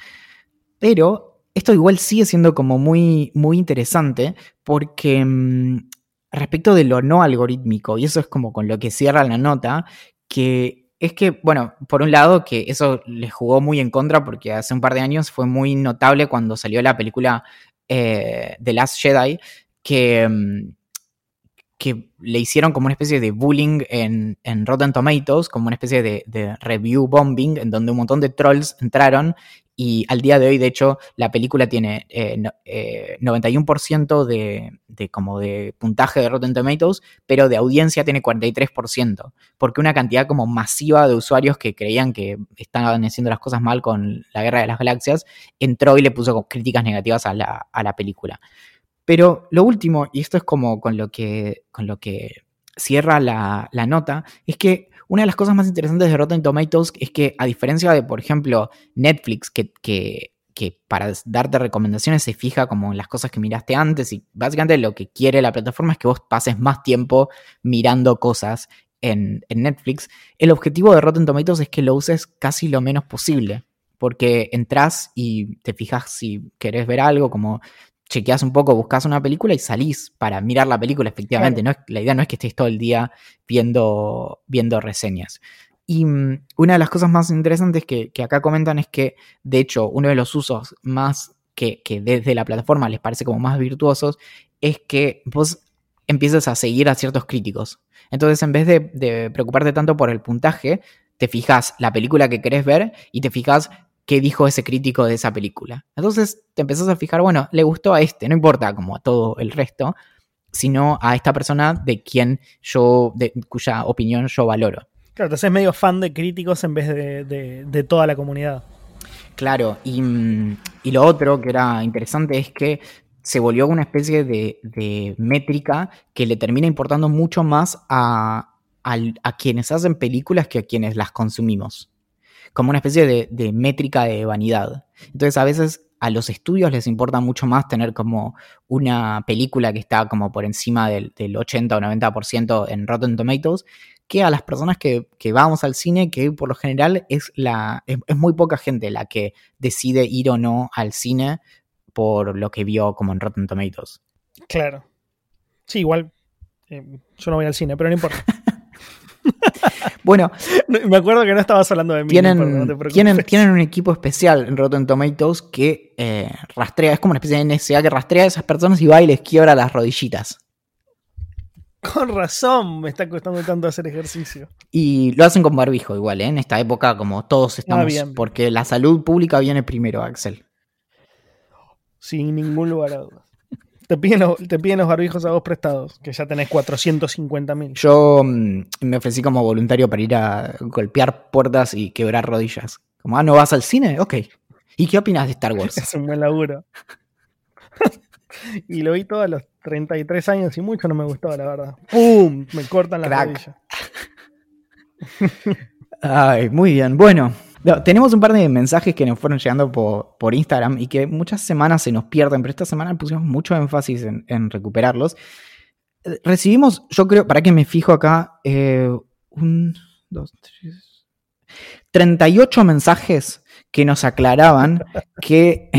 Pero esto igual sigue siendo como muy, muy interesante porque mm, respecto de lo no algorítmico, y eso es como con lo que cierra la nota, que es que, bueno, por un lado que eso le jugó muy en contra porque hace un par de años fue muy notable cuando salió la película eh, The Last Jedi, que, mm, que le hicieron como una especie de bullying en, en Rotten Tomatoes, como una especie de, de review bombing, en donde un montón de trolls entraron y al día de hoy, de hecho, la película tiene eh, no- eh, 91% de, de como de puntaje de Rotten Tomatoes, pero de audiencia tiene 43%, porque una cantidad como masiva de usuarios que creían que estaban haciendo las cosas mal con la Guerra de las Galaxias, entró y le puso críticas negativas a la, a la película. Pero lo último, y esto es como con lo que, con lo que cierra la, la nota, es que una de las cosas más interesantes de Rotten Tomatoes es que, a diferencia de, por ejemplo, Netflix, que, que, que para darte recomendaciones se fija como en las cosas que miraste antes, y básicamente lo que quiere la plataforma es que vos pases más tiempo mirando cosas en, en Netflix, el objetivo de Rotten Tomatoes es que lo uses casi lo menos posible. Porque entras y te fijas si querés ver algo, como chequeas un poco, buscas una película y salís para mirar la película, efectivamente. No es, la idea no es que estés todo el día viendo, viendo reseñas. Y mm, una de las cosas más interesantes que, que acá comentan es que, de hecho, uno de los usos más que, que desde la plataforma les parece como más virtuosos es que vos empieces a seguir a ciertos críticos. Entonces, en vez de, de, preocuparte tanto por el puntaje, te fijas la película que querés ver y te fijas qué dijo ese crítico de esa película. Entonces te empezás a fijar, bueno, le gustó a este, no importa como a todo el resto, sino a esta persona de quien yo, de cuya opinión yo valoro. Claro, entonces es medio fan de críticos en vez de, de, de toda la comunidad. Claro, y, y, lo otro que era interesante es que se volvió una especie de, de métrica que le termina importando mucho más a, a, a, quienes hacen películas que a quienes las consumimos. Como una especie de, de métrica de vanidad. Entonces a veces a los estudios les importa mucho más tener como una película que está como por encima del, del 80 o 90% en Rotten Tomatoes que a las personas que, que, vamos al cine, que por lo general es, la, es, es, muy poca gente la que decide ir o no al cine por lo que vio como en Rotten Tomatoes. Claro. Sí, igual eh, yo no voy al cine, pero no importa. [LAUGHS] [LAUGHS] bueno, me acuerdo que no estabas hablando de mí. Tienen, no tienen, tienen, un equipo especial en Rotten Tomatoes que eh, rastrea, es como una especie de NSA que rastrea a esas personas y va y les quiebra las rodillitas. Con razón me está costando tanto hacer ejercicio. Y lo hacen con barbijo igual, ¿eh? En esta época como todos estamos... Ah, bien. Porque la salud pública viene primero, Axel. Sin ningún lugar a dudas. Te piden, los, te piden los barbijos a vos prestados, que ya tenés 450 mil. Yo mmm, me ofrecí como voluntario para ir a golpear puertas y quebrar rodillas. Como, ah, ¿no vas al cine? Ok. ¿Y qué opinas de Star Wars? [LAUGHS] Es un buen laburo. [LAUGHS] y lo vi todo a los 33 años y mucho no me gustó, la verdad. ¡Pum! Me cortan las rodillas. [LAUGHS] Ay, muy bien. Bueno, no, tenemos un par de mensajes que nos fueron llegando por, por, Instagram y que muchas semanas se nos pierden, pero esta semana pusimos mucho énfasis en, en recuperarlos. Recibimos, yo creo, para que me fijo acá, eh, un, dos, tres, 38 mensajes que nos aclaraban [LAUGHS] que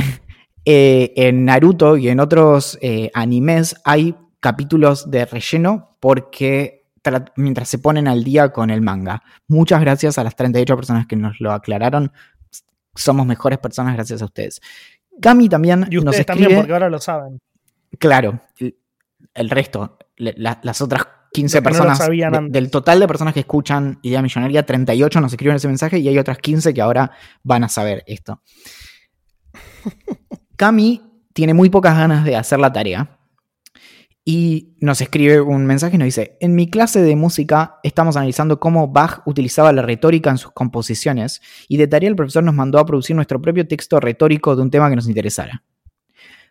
eh, en Naruto y en otros eh, animes hay capítulos de relleno porque mientras se ponen al día con el manga. Muchas gracias a las 38 personas que nos lo aclararon. Somos mejores personas gracias a ustedes. Cami también y ustedes nos escribe, también porque ahora lo saben. Claro, el, el resto, la, las otras 15 personas no de, del total de personas que escuchan Idea Millonaria, 38 nos escriben ese mensaje y hay otras 15 que ahora van a saber esto. [LAUGHS] Cami tiene muy pocas ganas de hacer la tarea y nos escribe un mensaje y nos dice, en mi clase de música estamos analizando cómo Bach utilizaba la retórica en sus composiciones y de tarea el profesor nos mandó a producir nuestro propio texto retórico de un tema que nos interesara.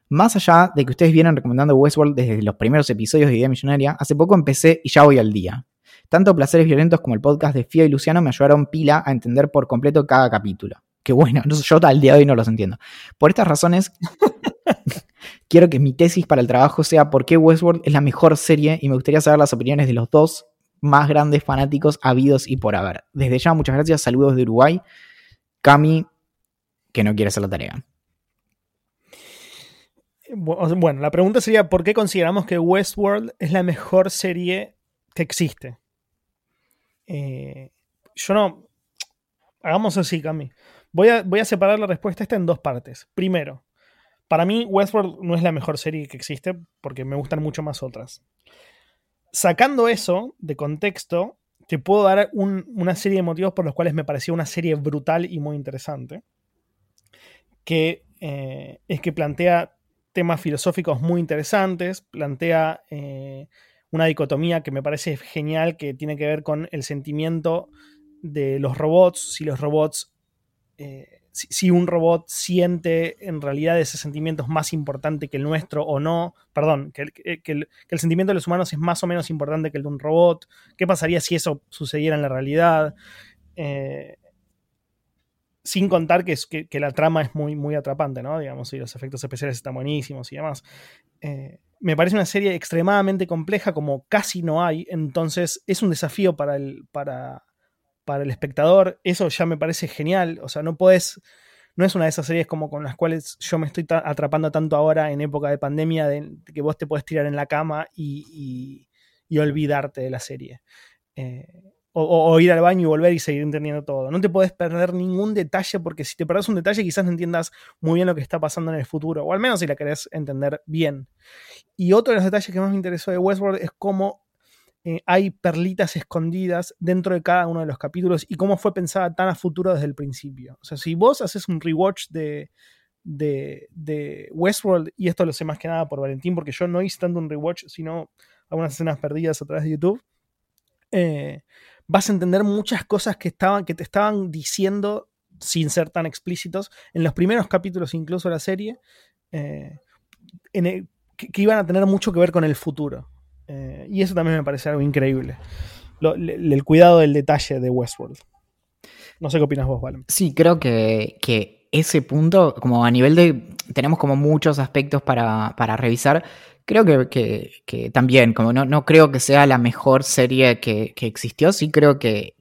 Más allá de que ustedes vienen recomendando Westworld desde los primeros episodios de Idea Millonaria, hace poco empecé y ya voy al día. Tanto Placeres Violentos como el podcast de Fia y Luciano me ayudaron pila a entender por completo cada capítulo. Qué bueno, yo al día de hoy no los entiendo. Por estas razones, quiero que mi tesis para el trabajo sea por qué Westworld es la mejor serie y me gustaría saber las opiniones de los dos más grandes fanáticos habidos y por haber. Desde ya, muchas gracias. Saludos de Uruguay. Cami, que no quiere hacer la tarea. Bueno, la pregunta sería: ¿por qué consideramos que Westworld es la mejor serie que existe? Eh, yo no. Hagamos así, Cami. Voy a, voy a separar la respuesta esta en dos partes. Primero, para mí Westworld no es la mejor serie que existe porque me gustan mucho más otras. Sacando eso de contexto, te puedo dar un, una serie de motivos por los cuales me pareció una serie brutal y muy interesante. Que eh, es que plantea temas filosóficos muy interesantes, plantea eh, una dicotomía que me parece genial, que tiene que ver con el sentimiento de los robots, si los robots eh, si, un robot siente en realidad ese sentimiento es más importante que el nuestro o no, perdón, que el, que, el, que el, sentimiento de los humanos es más o menos importante que el de un robot, qué pasaría si eso sucediera en la realidad, eh, sin contar que, que, la trama es muy, muy atrapante, ¿no? Digamos, y los efectos especiales están buenísimos y demás. Eh, me parece una serie extremadamente compleja, como casi no hay, entonces es un desafío para el, para, para el espectador. Eso ya me parece genial. O sea, no puedes. No es una de esas series como con las cuales yo me estoy atrapando tanto ahora en época de pandemia, de, que vos te puedes tirar en la cama y, y, olvidarte de la serie. Eh, o, ir al baño y volver y seguir entendiendo todo. No te puedes perder ningún detalle porque si te perdés un detalle quizás no entiendas muy bien lo que está pasando en el futuro, o al menos si la querés entender bien. Y otro de los detalles que más me interesó de Westworld es cómo eh, hay perlitas escondidas dentro de cada uno de los capítulos y cómo fue pensada tan a futuro desde el principio. O sea, si vos haces un rewatch de, de, Westworld, y esto lo sé más que nada por Valentín, porque yo no hice tanto un rewatch, sino algunas escenas perdidas a través de YouTube, eh, vas a entender muchas cosas que, estaban, que te estaban diciendo sin ser tan explícitos en los primeros capítulos incluso de la serie, eh, que, iban a tener mucho que ver con el futuro. Eh, y eso también me parece algo increíble. el cuidado del detalle de Westworld. No sé qué opinas vos, Valen. Sí, creo que, ese punto, como a nivel de. Tenemos como muchos aspectos para, revisar. Creo que, también, como no, no creo que sea la mejor serie que, existió, sí creo que,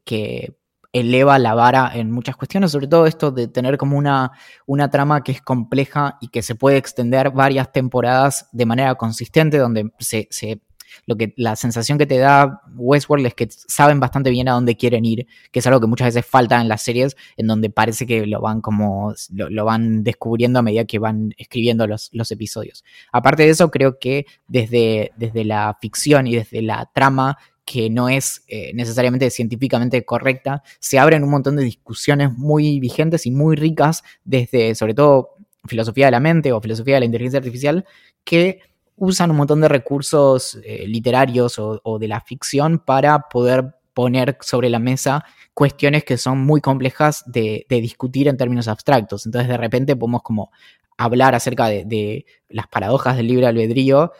eleva la vara en muchas cuestiones, sobre todo esto de tener como una, una trama que es compleja y que se puede extender varias temporadas de manera consistente, donde se lo que la sensación que te da Westworld es que saben bastante bien a dónde quieren ir, que es algo que muchas veces falta en las series, en donde parece que lo van como lo, van descubriendo a medida que van escribiendo los, episodios. Aparte de eso, creo que desde, desde la ficción y desde la trama que no es eh, necesariamente científicamente correcta, se abren un montón de discusiones muy vigentes y muy ricas desde, sobre todo, filosofía de la mente o filosofía de la inteligencia artificial, que usan un montón de recursos eh, literarios o, de la ficción para poder poner sobre la mesa cuestiones que son muy complejas de, discutir en términos abstractos. Entonces de repente podemos como hablar acerca de, las paradojas del libre albedrío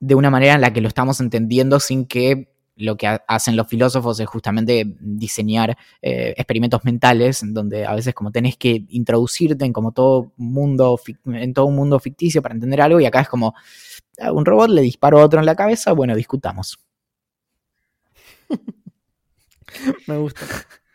de una manera en la que lo estamos entendiendo sin que lo que hacen los filósofos es justamente diseñar eh, experimentos mentales, donde a veces como tenés que introducirte en como todo mundo, en todo un mundo ficticio para entender algo, y acá es como, un robot le disparo a otro en la cabeza, bueno, discutamos. [LAUGHS] Me gusta. [LAUGHS]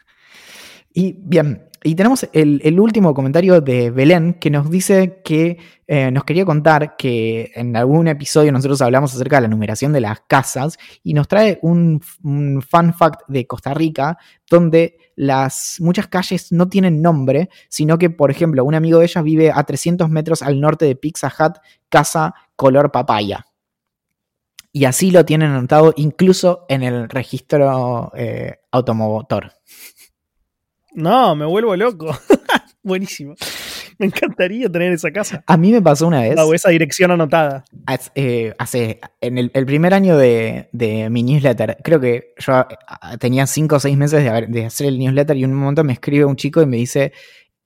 Y bien, y tenemos el, último comentario de Belén que nos dice que eh, nos quería contar que en algún episodio nosotros hablamos acerca de la numeración de las casas y nos trae un, un fun fact de Costa Rica donde las, muchas calles no tienen nombre, sino que, por ejemplo, un amigo de ellas vive a 300 metros al norte de Pizza Hut, casa color papaya. Y así lo tienen anotado incluso en el registro eh, automotor. No, me vuelvo loco. [LAUGHS] Buenísimo. Me encantaría tener esa casa. A mí me pasó una vez. O esa dirección anotada. Eh, hace, en el, primer año de, mi newsletter, creo que yo ah, tenía cinco o seis meses de, hacer el newsletter y en un momento me escribe un chico y me dice,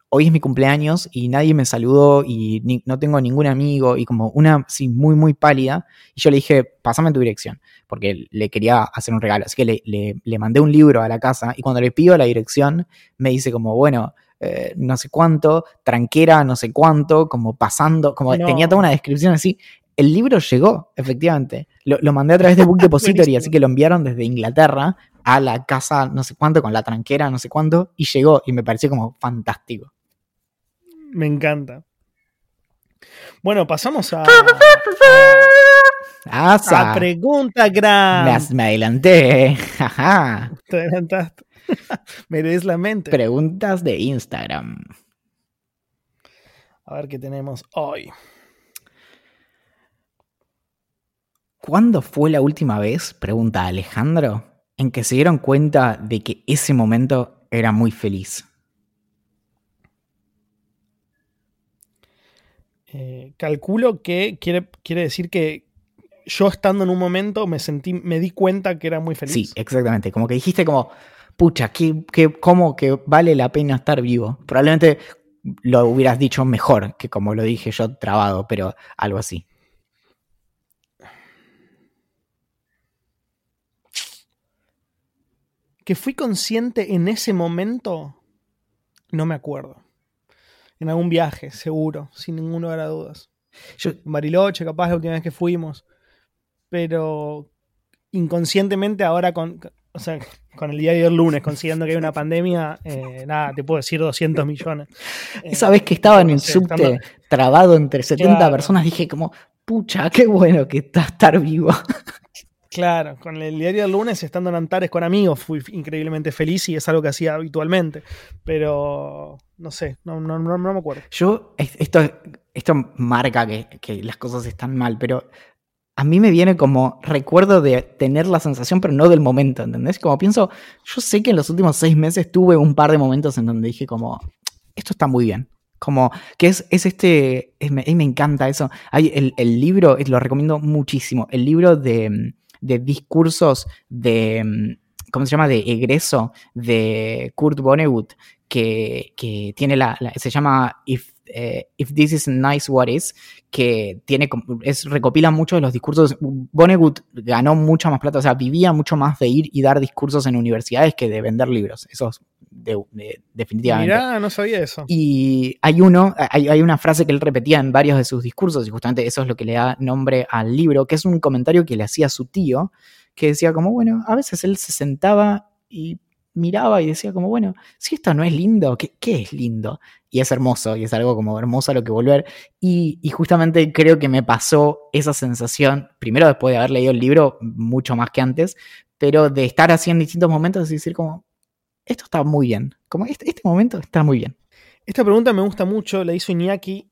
hoy es mi cumpleaños y nadie me saludó y no tengo ningún amigo y como una, sí, muy, muy pálida. Y yo le dije, pásame tu dirección, porque le quería hacer un regalo. Así que le, le mandé un libro a la casa y cuando le pido la dirección, me dice como, bueno, eh, no sé cuánto, tranquera, no sé cuánto, como pasando, como tenía toda una descripción así. El libro llegó, efectivamente. Lo, mandé a través de Book [LAUGHS] Depository, así que lo enviaron desde Inglaterra a la casa, no sé cuánto, con la tranquera, no sé cuánto, y llegó, y me pareció como fantástico. Me encanta. Bueno, pasamos a. [LAUGHS] a, pregunta gran. Me, adelanté. [LAUGHS] Te adelantaste. [LAUGHS] Me des la mente. Preguntas de Instagram. A ver qué tenemos hoy. ¿Cuándo fue la última vez, pregunta Alejandro, en que se dieron cuenta de que ese momento era muy feliz? Eh, calculo que quiere, quiere decir que yo estando en un momento me sentí, me di cuenta que era muy feliz. Sí, exactamente. Como que dijiste como, pucha, que, ¿cómo que vale la pena estar vivo? Probablemente lo hubieras dicho mejor que como lo dije yo trabado, pero algo así. Que fui consciente en ese momento, no me acuerdo. En algún viaje, seguro, sin ninguna de las dudas. Yo, Mariloche, capaz la última vez que fuimos. pero inconscientemente ahora con, o sea, con el diario del lunes, considerando que hay una pandemia, eh, nada, te puedo decir 200 millones. Esa vez que estaba en el subte estando- trabado entre 70 Claro. personas, dije como, pucha, qué bueno que está estar vivo. [LAUGHS] Claro, con el diario del lunes, estando en Antares con amigos, fui increíblemente feliz y es algo que hacía habitualmente. Pero no sé, no, no, no, no me acuerdo. Yo, es- esto, esto marca que, que las cosas están mal, pero a mí me viene como recuerdo de tener la sensación, pero no del momento, ¿entendés? Como pienso, yo sé que en los últimos seis meses tuve un par de momentos en donde dije como, esto está muy bien. Como que es, es este, es- me, me encanta eso. Hay el, el libro, lo recomiendo muchísimo, el libro de, de discursos de, ¿cómo se llama? De egreso de Kurt Vonnegut, que, que tiene la, la- se llama If, eh, If This Is Nice, What Is, que tiene, es, recopila muchos de los discursos. Vonnegut ganó mucha más plata, o sea, vivía mucho más de ir y dar discursos en universidades que de vender libros. Eso es de- de- definitivamente. Mirá, no sabía eso. Y hay uno, hay, hay una frase que él repetía en varios de sus discursos, y justamente eso es lo que le da nombre al libro, que es un comentario que le hacía a su tío, que decía como, bueno, a veces él se sentaba y miraba y decía como, bueno, si esto no es lindo, ¿qué, qué es lindo? Y es hermoso, y es algo como hermoso a lo que volver. Y, y justamente creo que me pasó esa sensación, primero después de haber leído el libro, mucho más que antes, pero de estar así en distintos momentos y decir como, esto está muy bien, como este, este momento está muy bien. Esta pregunta me gusta mucho, la hizo Iñaki,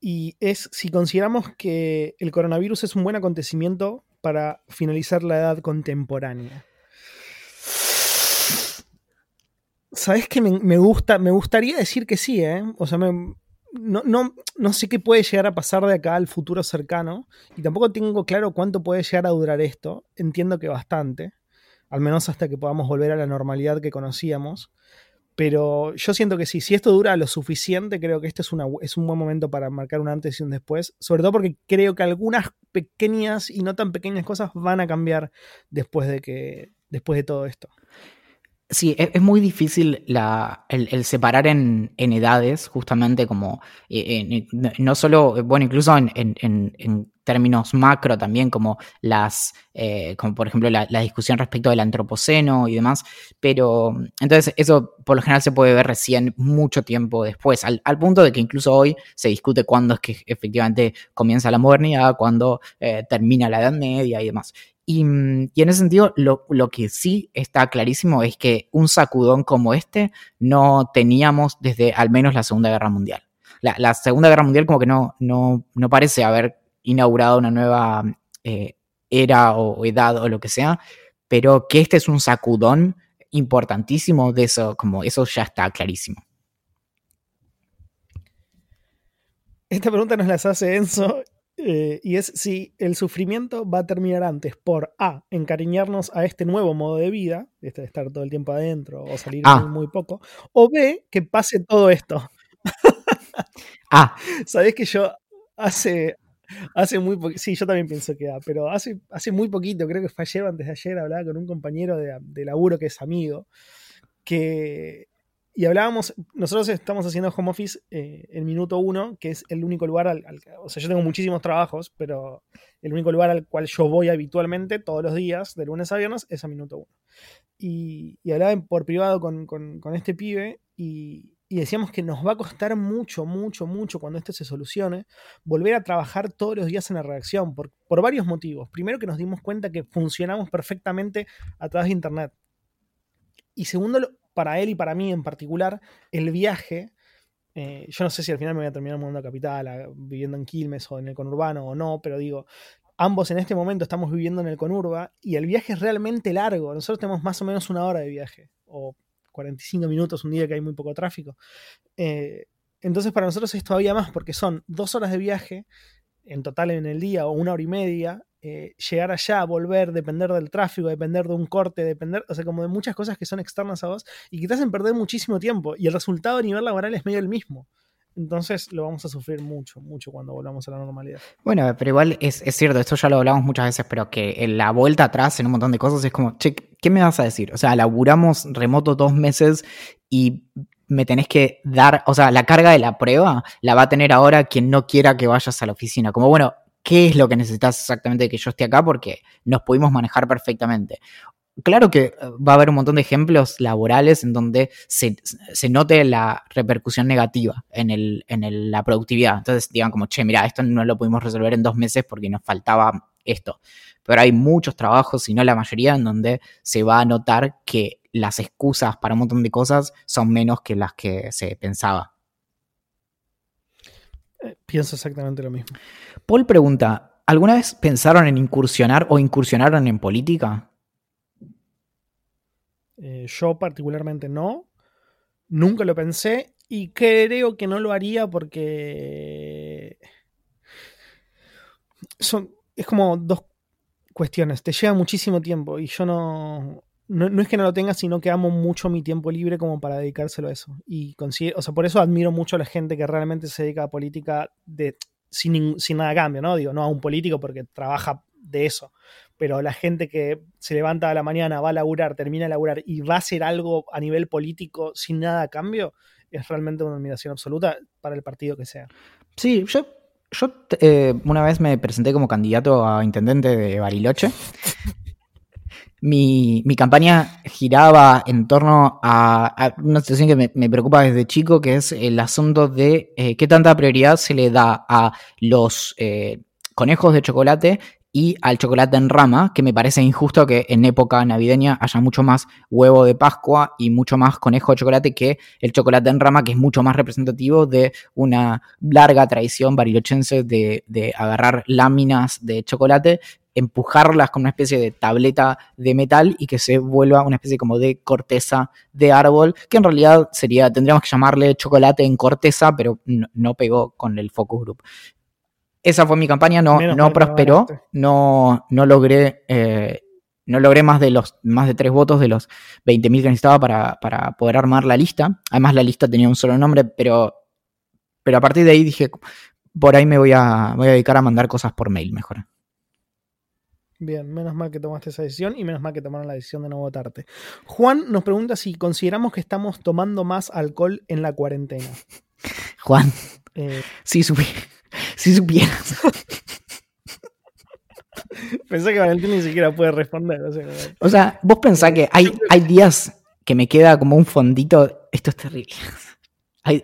y es si consideramos que el coronavirus es un buen acontecimiento para finalizar la edad contemporánea. ¿Sabes que me, gusta? Me gustaría decir que sí, ¿eh? O sea, no, no, no sé qué puede llegar a pasar de acá al futuro cercano, y tampoco tengo claro cuánto puede llegar a durar esto. Entiendo que bastante, al menos hasta que podamos volver a la normalidad que conocíamos. Pero yo siento que sí, si esto dura lo suficiente, creo que este es, una, es un buen momento para marcar un antes y un después. Sobre todo porque creo que algunas pequeñas y no tan pequeñas cosas van a cambiar después de que. después de todo esto. Sí, es, es muy difícil la, el, el separar en, en edades, justamente como, eh, en- no- solo, bueno, incluso en- en términos macro también, como las, eh, como por ejemplo la, discusión respecto del antropoceno y demás, pero entonces eso por lo general se puede ver recién mucho tiempo después, al, al punto de que incluso hoy se discute cuándo es que efectivamente comienza la modernidad, cuándo eh, termina la Edad Media y demás. Y, y en ese sentido, lo, lo que sí está clarísimo es que un sacudón como este no teníamos desde al menos la Segunda Guerra Mundial. La, la Segunda Guerra Mundial como que no, no, no parece haber inaugurado una nueva eh, era o edad o lo que sea, pero que este es un sacudón importantísimo de eso, como eso ya está clarísimo. Esta pregunta nos las hace Enzo eh, y es si el sufrimiento va a terminar antes por A, encariñarnos a este nuevo modo de vida, este de estar todo el tiempo adentro o salir Ah. muy, muy poco, o B, que pase todo esto. Ah, [LAUGHS] Sabés que yo hace, hace muy poquito, sí, yo también pienso que A, pero hace, hace muy poquito, creo que fue ayer o antes de ayer, hablaba con un compañero de, de laburo que es amigo, que y hablábamos, nosotros estamos haciendo home office eh, en minuto uno, que es el único lugar al, al- o sea, yo tengo muchísimos trabajos, pero el único lugar al cual yo voy habitualmente todos los días, de lunes a viernes, es a minuto uno. Y, y hablaba por privado con- con este pibe y, y decíamos que nos va a costar mucho, mucho, mucho cuando esto se solucione, volver a trabajar todos los días en la redacción, por, por varios motivos. Primero que nos dimos cuenta que funcionamos perfectamente a través de Internet. Y segundo, para él y para mí en particular, el viaje, eh, yo no sé si al final me voy a terminar mudando a Capital, a- viviendo en Quilmes o en el conurbano o no, pero digo, ambos en este momento estamos viviendo en el conurba y el viaje es realmente largo. Nosotros tenemos más o menos una hora de viaje, o 45 minutos un día que hay muy poco tráfico. Eh, entonces para nosotros es todavía más porque son dos horas de viaje en total en el día o una hora y media, eh, llegar allá, volver, depender del tráfico, depender de un corte, depender, o sea, como de muchas cosas que son externas a vos y que te hacen perder muchísimo tiempo. Y el resultado a nivel laboral es medio el mismo. Entonces lo vamos a sufrir mucho, mucho cuando volvamos a la normalidad. Bueno, pero igual es, cierto, esto ya lo hablamos muchas veces, pero que en la vuelta atrás en un montón de cosas es como, che, ¿qué me vas a decir? O sea, laburamos remoto dos meses y me tenés que dar, o sea, la carga de la prueba la va a tener ahora quien no quiera que vayas a la oficina. Como, bueno, qué es lo que necesitas exactamente de que yo esté acá, porque nos pudimos manejar perfectamente. Claro que eh, va a haber un montón de ejemplos laborales en donde se, se note la repercusión negativa en, el, en el- la productividad. Entonces digan como, che, mira, esto no lo pudimos resolver en dos meses porque nos faltaba esto. Pero hay muchos trabajos, si no la mayoría, en donde se va a notar que las excusas para un montón de cosas son menos que las que se pensaba. Eh, Pienso exactamente lo mismo. Paul pregunta, ¿alguna vez pensaron en incursionar o incursionaron en política? Eh, yo particularmente no. Nunca lo pensé y creo que no lo haría porque son, es como dos cuestiones. Te lleva muchísimo tiempo y yo no, no, no es que no lo tenga, sino que amo mucho mi tiempo libre como para dedicárselo a eso. Y considero, o sea, por eso admiro mucho a la gente que realmente se dedica a política de, sin, sin nada a cambio, ¿no? Digo, no a un político porque trabaja de eso pero la gente que se levanta a la mañana, va a laburar, termina de laburar y va a hacer algo a nivel político sin nada a cambio, es realmente una admiración absoluta para el partido que sea. Sí, yo, yo eh, una vez me presenté como candidato a intendente de Bariloche. [LAUGHS] Mi, mi campaña giraba en torno a, a una situación que me, me preocupa desde chico, que es el asunto de eh, qué tanta prioridad se le da a los eh, conejos de chocolate y al chocolate en rama, que me parece injusto que en época navideña haya mucho más huevo de Pascua y mucho más conejo de chocolate que el chocolate en rama, que es mucho más representativo de una larga tradición barilochense de, de agarrar láminas de chocolate, empujarlas con una especie de tableta de metal y que se vuelva una especie como de corteza de árbol, que en realidad sería, tendríamos que llamarle chocolate en corteza, pero no, no pegó con el focus group. Esa fue mi campaña, no, Menos no prosperó, no, no logré, eh, no logré más de los más de tres votos de los 20.000 que necesitaba para, para poder armar la lista. Además, la lista tenía un solo nombre, pero, pero a partir de ahí dije, por ahí me voy a, voy a dedicar a mandar cosas por mail mejor. Bien, menos mal que tomaste esa decisión y menos mal que tomaron la decisión de no votarte. Juan nos pregunta si consideramos que estamos tomando más alcohol en la cuarentena. [LAUGHS] Juan, Eh, si, supi- si supieras. pensé que Valentín ni siquiera puede responder. o sea, O sea, vos pensás que hay, hay días que me queda como un fondito. Esto es terrible. Hay,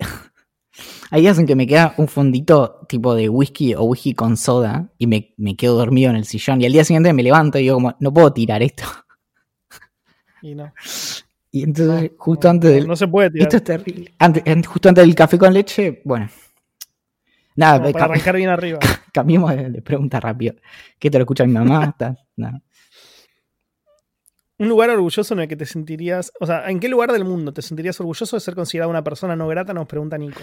hay días en que me queda un fondito tipo de whisky o whisky con soda y me, me quedo dormido en el sillón. Y al día siguiente me levanto y digo, como, no puedo tirar esto. y no. Y entonces, No, justo no, antes no, del. no se puede tirar. Esto es terrible. Antes- justo antes del café con leche, bueno. Nada, Como para ca- arrancar bien arriba. [LAUGHS] cambiemos de, pregunta rápido. ¿Qué te lo escucha mi mamá? [LAUGHS] No. Un lugar orgulloso en el que te sentirías. O sea, ¿en qué lugar del mundo te sentirías orgulloso de ser considerado una persona no grata? Nos pregunta Nico.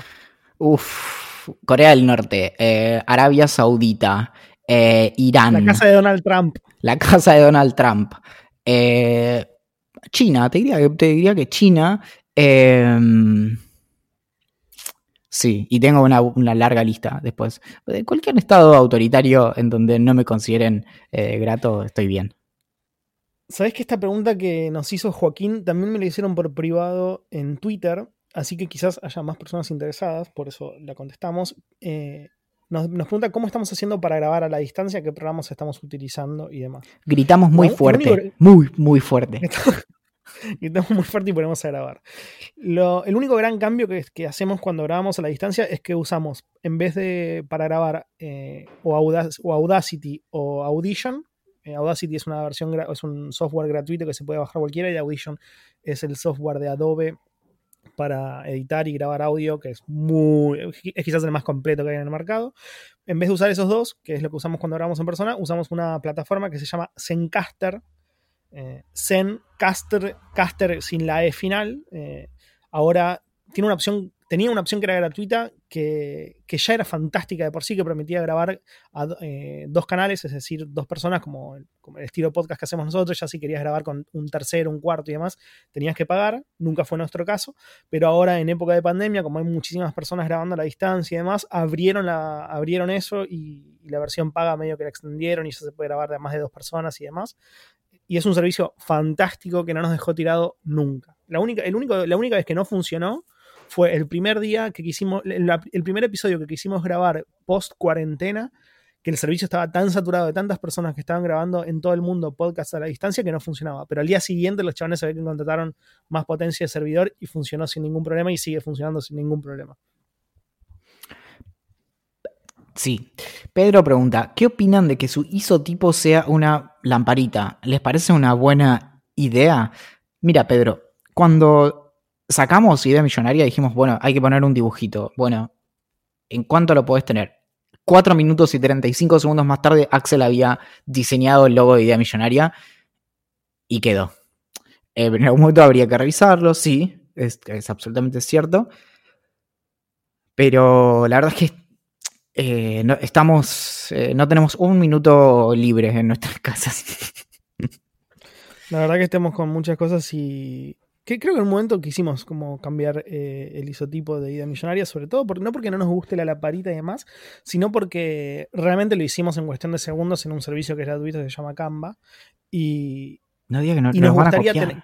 Uf, Corea del Norte, eh, Arabia Saudita, eh, Irán, La casa de Donald Trump. la casa de Donald Trump, eh, China, te diría, que- te diría que China. eh, sí, y tengo una, una larga lista después. De cualquier estado autoritario en donde no me consideren eh, grato, estoy bien. ¿Sabés que esta pregunta que nos hizo Joaquín también me la hicieron por privado en Twitter? Así que quizás haya más personas interesadas, por eso la contestamos. Eh, nos, nos pregunta cómo estamos haciendo para grabar a la distancia, qué programas estamos utilizando y demás. Gritamos muy fuerte, único- muy, muy fuerte. [LAUGHS] y estamos muy fuerte y ponemos a grabar. Lo- el único gran cambio que, que hacemos cuando grabamos a la distancia es que usamos, en vez de para grabar eh, o, Audac- o Audacity o Audition, eh, Audacity es una versión, es un software gratuito que se puede bajar cualquiera y Audition es el software de Adobe para editar y grabar audio, que es muy, es quizás el más completo que hay en el mercado. En vez de usar esos dos, que es lo que usamos cuando grabamos en persona, usamos una plataforma que se llama Zencaster, eh, Zencaster, Caster sin la E final. eh, ahora tiene una opción, tenía una opción que era gratuita, que, que ya era fantástica de por sí, que permitía grabar a eh, dos canales, es decir, dos personas, como el, como el estilo podcast que hacemos nosotros. Ya si querías grabar con un tercero, un cuarto y demás, tenías que pagar. Nunca fue nuestro caso. Pero ahora, en época de pandemia, como hay muchísimas personas grabando a la distancia y demás, abrieron, la, abrieron eso y, y la versión paga medio que la extendieron y ya se puede grabar de más de dos personas y demás y es un servicio fantástico que no nos dejó tirado nunca. La única, el único, la única vez que no funcionó fue el primer día que quisimos, el primer episodio que quisimos grabar post cuarentena, que el servicio estaba tan saturado de tantas personas que estaban grabando en todo el mundo podcast a la distancia que no funcionaba. Pero al día siguiente los chavales se ve que contrataron más potencia de servidor y funcionó sin ningún problema y sigue funcionando sin ningún problema. Sí. Pedro pregunta, ¿qué opinan de que su isotipo sea una lamparita? ¿Les parece una buena idea? Mira, Pedro, cuando sacamos idea millonaria dijimos, bueno, hay que poner un dibujito. Bueno, ¿en cuánto lo podés tener? Cuatro minutos y 35 segundos más tarde, Axel había diseñado el logo de idea millonaria y quedó. En algún momento habría que revisarlo, sí, es, es absolutamente cierto. Pero la verdad es que eh, no, estamos, eh, no tenemos un minuto libre en nuestras [LAUGHS] casas. La verdad que estamos con muchas cosas y que creo que en un momento quisimos como cambiar eh, el isotipo de idea millonaria, sobre todo porque no porque no nos guste la laparita y demás, sino porque realmente lo hicimos en cuestión de segundos en un servicio que es gratuito que se llama Canva y, No diga que no y nos nos van gustaría tener.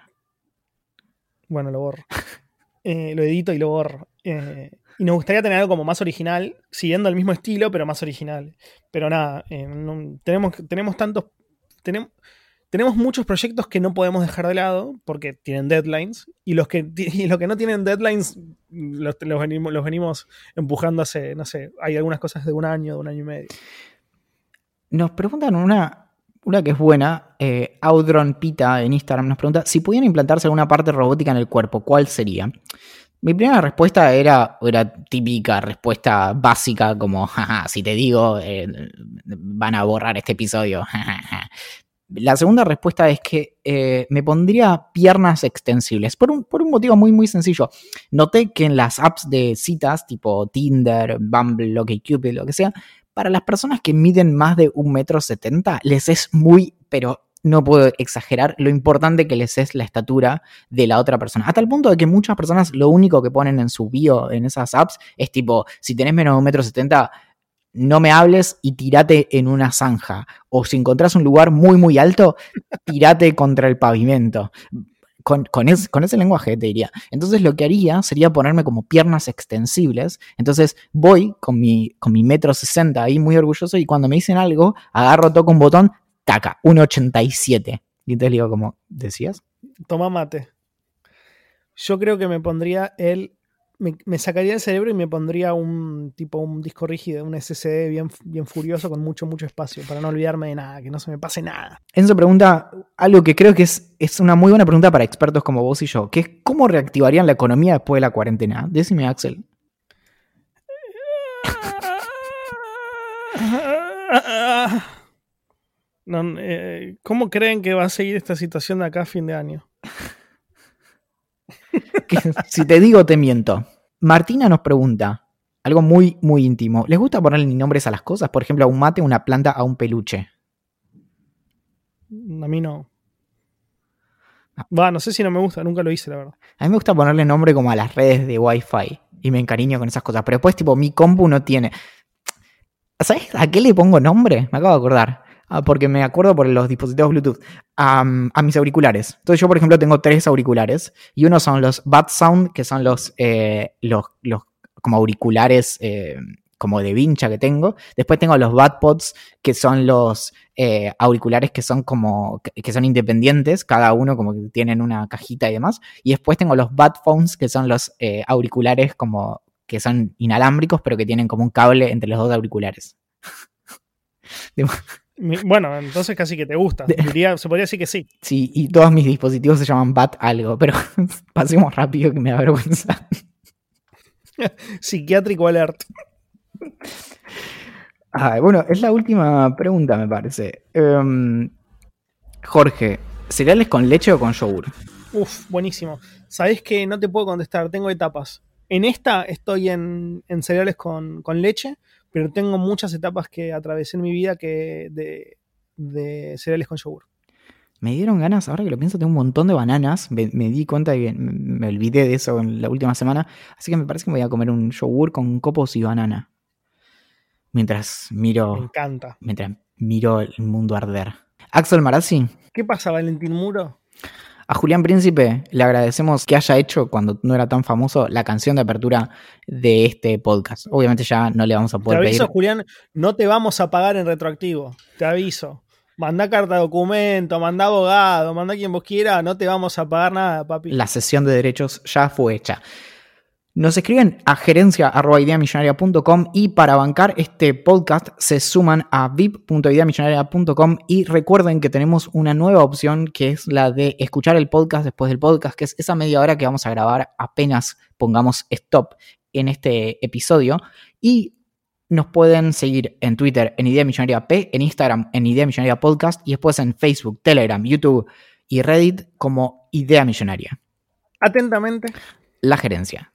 Bueno, lo borro. [LAUGHS] Eh, lo edito y lo borro. Eh, y nos gustaría tener algo como más original, siguiendo el mismo estilo, pero más original. Pero nada, eh, tenemos, tenemos tantos. Tenemos, tenemos muchos proyectos que no podemos dejar de lado porque tienen deadlines. Y los que, [LAUGHS] y los que no tienen deadlines los, los venimos, los venimos empujando hace, no sé, hay algunas cosas de un año, de un año y medio. Nos preguntan una, una que es buena. Eh, Audron Pita en Instagram nos pregunta: si pudieran implantarse alguna parte robótica en el cuerpo, ¿cuál sería? Mi primera respuesta era, era típica respuesta básica, como: jaja, si te digo, eh, van a borrar este episodio. jajaja". La segunda respuesta es que eh, me pondría piernas extensibles, por un, por un motivo muy, muy sencillo. Noté que en las apps de citas, tipo Tinder, Bumble, OkCupid, lo que sea, para las personas que miden más de un metro setenta, les es muy, pero no puedo exagerar lo importante que les es la estatura de la otra persona. Hasta el punto de que muchas personas lo único que ponen en su bio en esas apps es tipo, si tenés menos de un metro setenta, no me hables y tirate en una zanja. O si encontrás un lugar muy, muy alto, tirate contra el pavimento. Con, con, es- con ese lenguaje te diría. Entonces lo que haría sería ponerme como piernas extensibles. Entonces voy con mi, con mi metro sesenta ahí muy orgulloso y cuando me dicen algo, agarro, toco un botón, taca, 1,87. Y entonces le digo como, ¿decías? Toma mate. Yo creo que me pondría el. Me, me sacaría el cerebro y me pondría un tipo un disco rígido, un SSD bien, bien furioso con mucho, mucho espacio para no olvidarme de nada, que no se me pase nada. Enzo pregunta algo que creo que es, es una muy buena pregunta para expertos como vos y yo, que es ¿cómo reactivarían la economía después de la cuarentena? Decime, Axel. [LAUGHS] No, eh, ¿Cómo creen que va a seguir esta situación de acá a fin de año? [LAUGHS] Si te digo, te miento. Martina nos pregunta algo muy, muy íntimo. ¿Les gusta ponerle nombres a las cosas? Por ejemplo, a un mate, a una planta, a un peluche. A mí no. Va, no sé si no me gusta, nunca lo hice, la verdad. A mí me gusta ponerle nombre como a las redes de Wi-Fi y me encariño con esas cosas. Pero después, tipo, mi compu no tiene. ¿Sabes a qué le pongo nombre? Me acabo de acordar. Ah, porque me acuerdo por los dispositivos Bluetooth. A mis auriculares. Entonces, yo, por ejemplo, tengo tres auriculares. Y uno son los Bad Sound, que son los, eh, los, los como auriculares eh, como de vincha que tengo. Después tengo los Bad Pods, que son los eh, auriculares que son como que son independientes, cada uno como que tienen una cajita y demás. Y después tengo los Bad Phones, que son los auriculares como que son inalámbricos, pero que tienen como un cable entre los dos auriculares. [LAUGHS] Bueno, entonces casi que te gusta. Diría, se podría decir que sí. Sí, y todos mis dispositivos se llaman Bat algo, pero [LAUGHS] pasemos rápido que me da vergüenza. Psiquiátrico alert. Bueno, es la última pregunta, me parece. Em, Jorge, ¿cereales con leche o con yogur? Uf, buenísimo. Sabés que no te puedo contestar, tengo etapas. En esta estoy en, en cereales con, con leche, pero tengo muchas etapas que atravesé en mi vida que de, de cereales con yogur. Me dieron ganas, ahora que lo pienso, tengo un montón de bananas. Me, me di cuenta y me, me olvidé de eso en la última semana. Así que me parece que me voy a comer un yogur con copos y banana. Mientras Me miro, encanta. mientras miro el mundo arder. Axel Marazzi, ¿Qué pasa, Valentín Muro? A Julián Príncipe le agradecemos que haya hecho, cuando no era tan famoso, la canción de apertura de este podcast. Obviamente ya no le vamos a Te poder aviso, pedir. Julián, no te vamos a pagar en retroactivo. Te aviso. Mandá carta de documento, mandá abogado, mandá quien vos quiera, no te vamos a pagar nada, papi. La sesión de derechos ya fue hecha. Nos escriben a gerencia.ideamillonaria.com y para bancar este podcast se suman a vip.ideamillonaria.com y recuerden que tenemos una nueva opción que es la de escuchar el podcast después del podcast, que es esa media hora que vamos a grabar apenas pongamos stop en este episodio. Y nos pueden seguir en Twitter en Idea Millonaria P, en Instagram en Idea Millonaria Podcast y después en Facebook, Telegram, YouTube y Reddit como Idea Millonaria. Atentamente. La gerencia.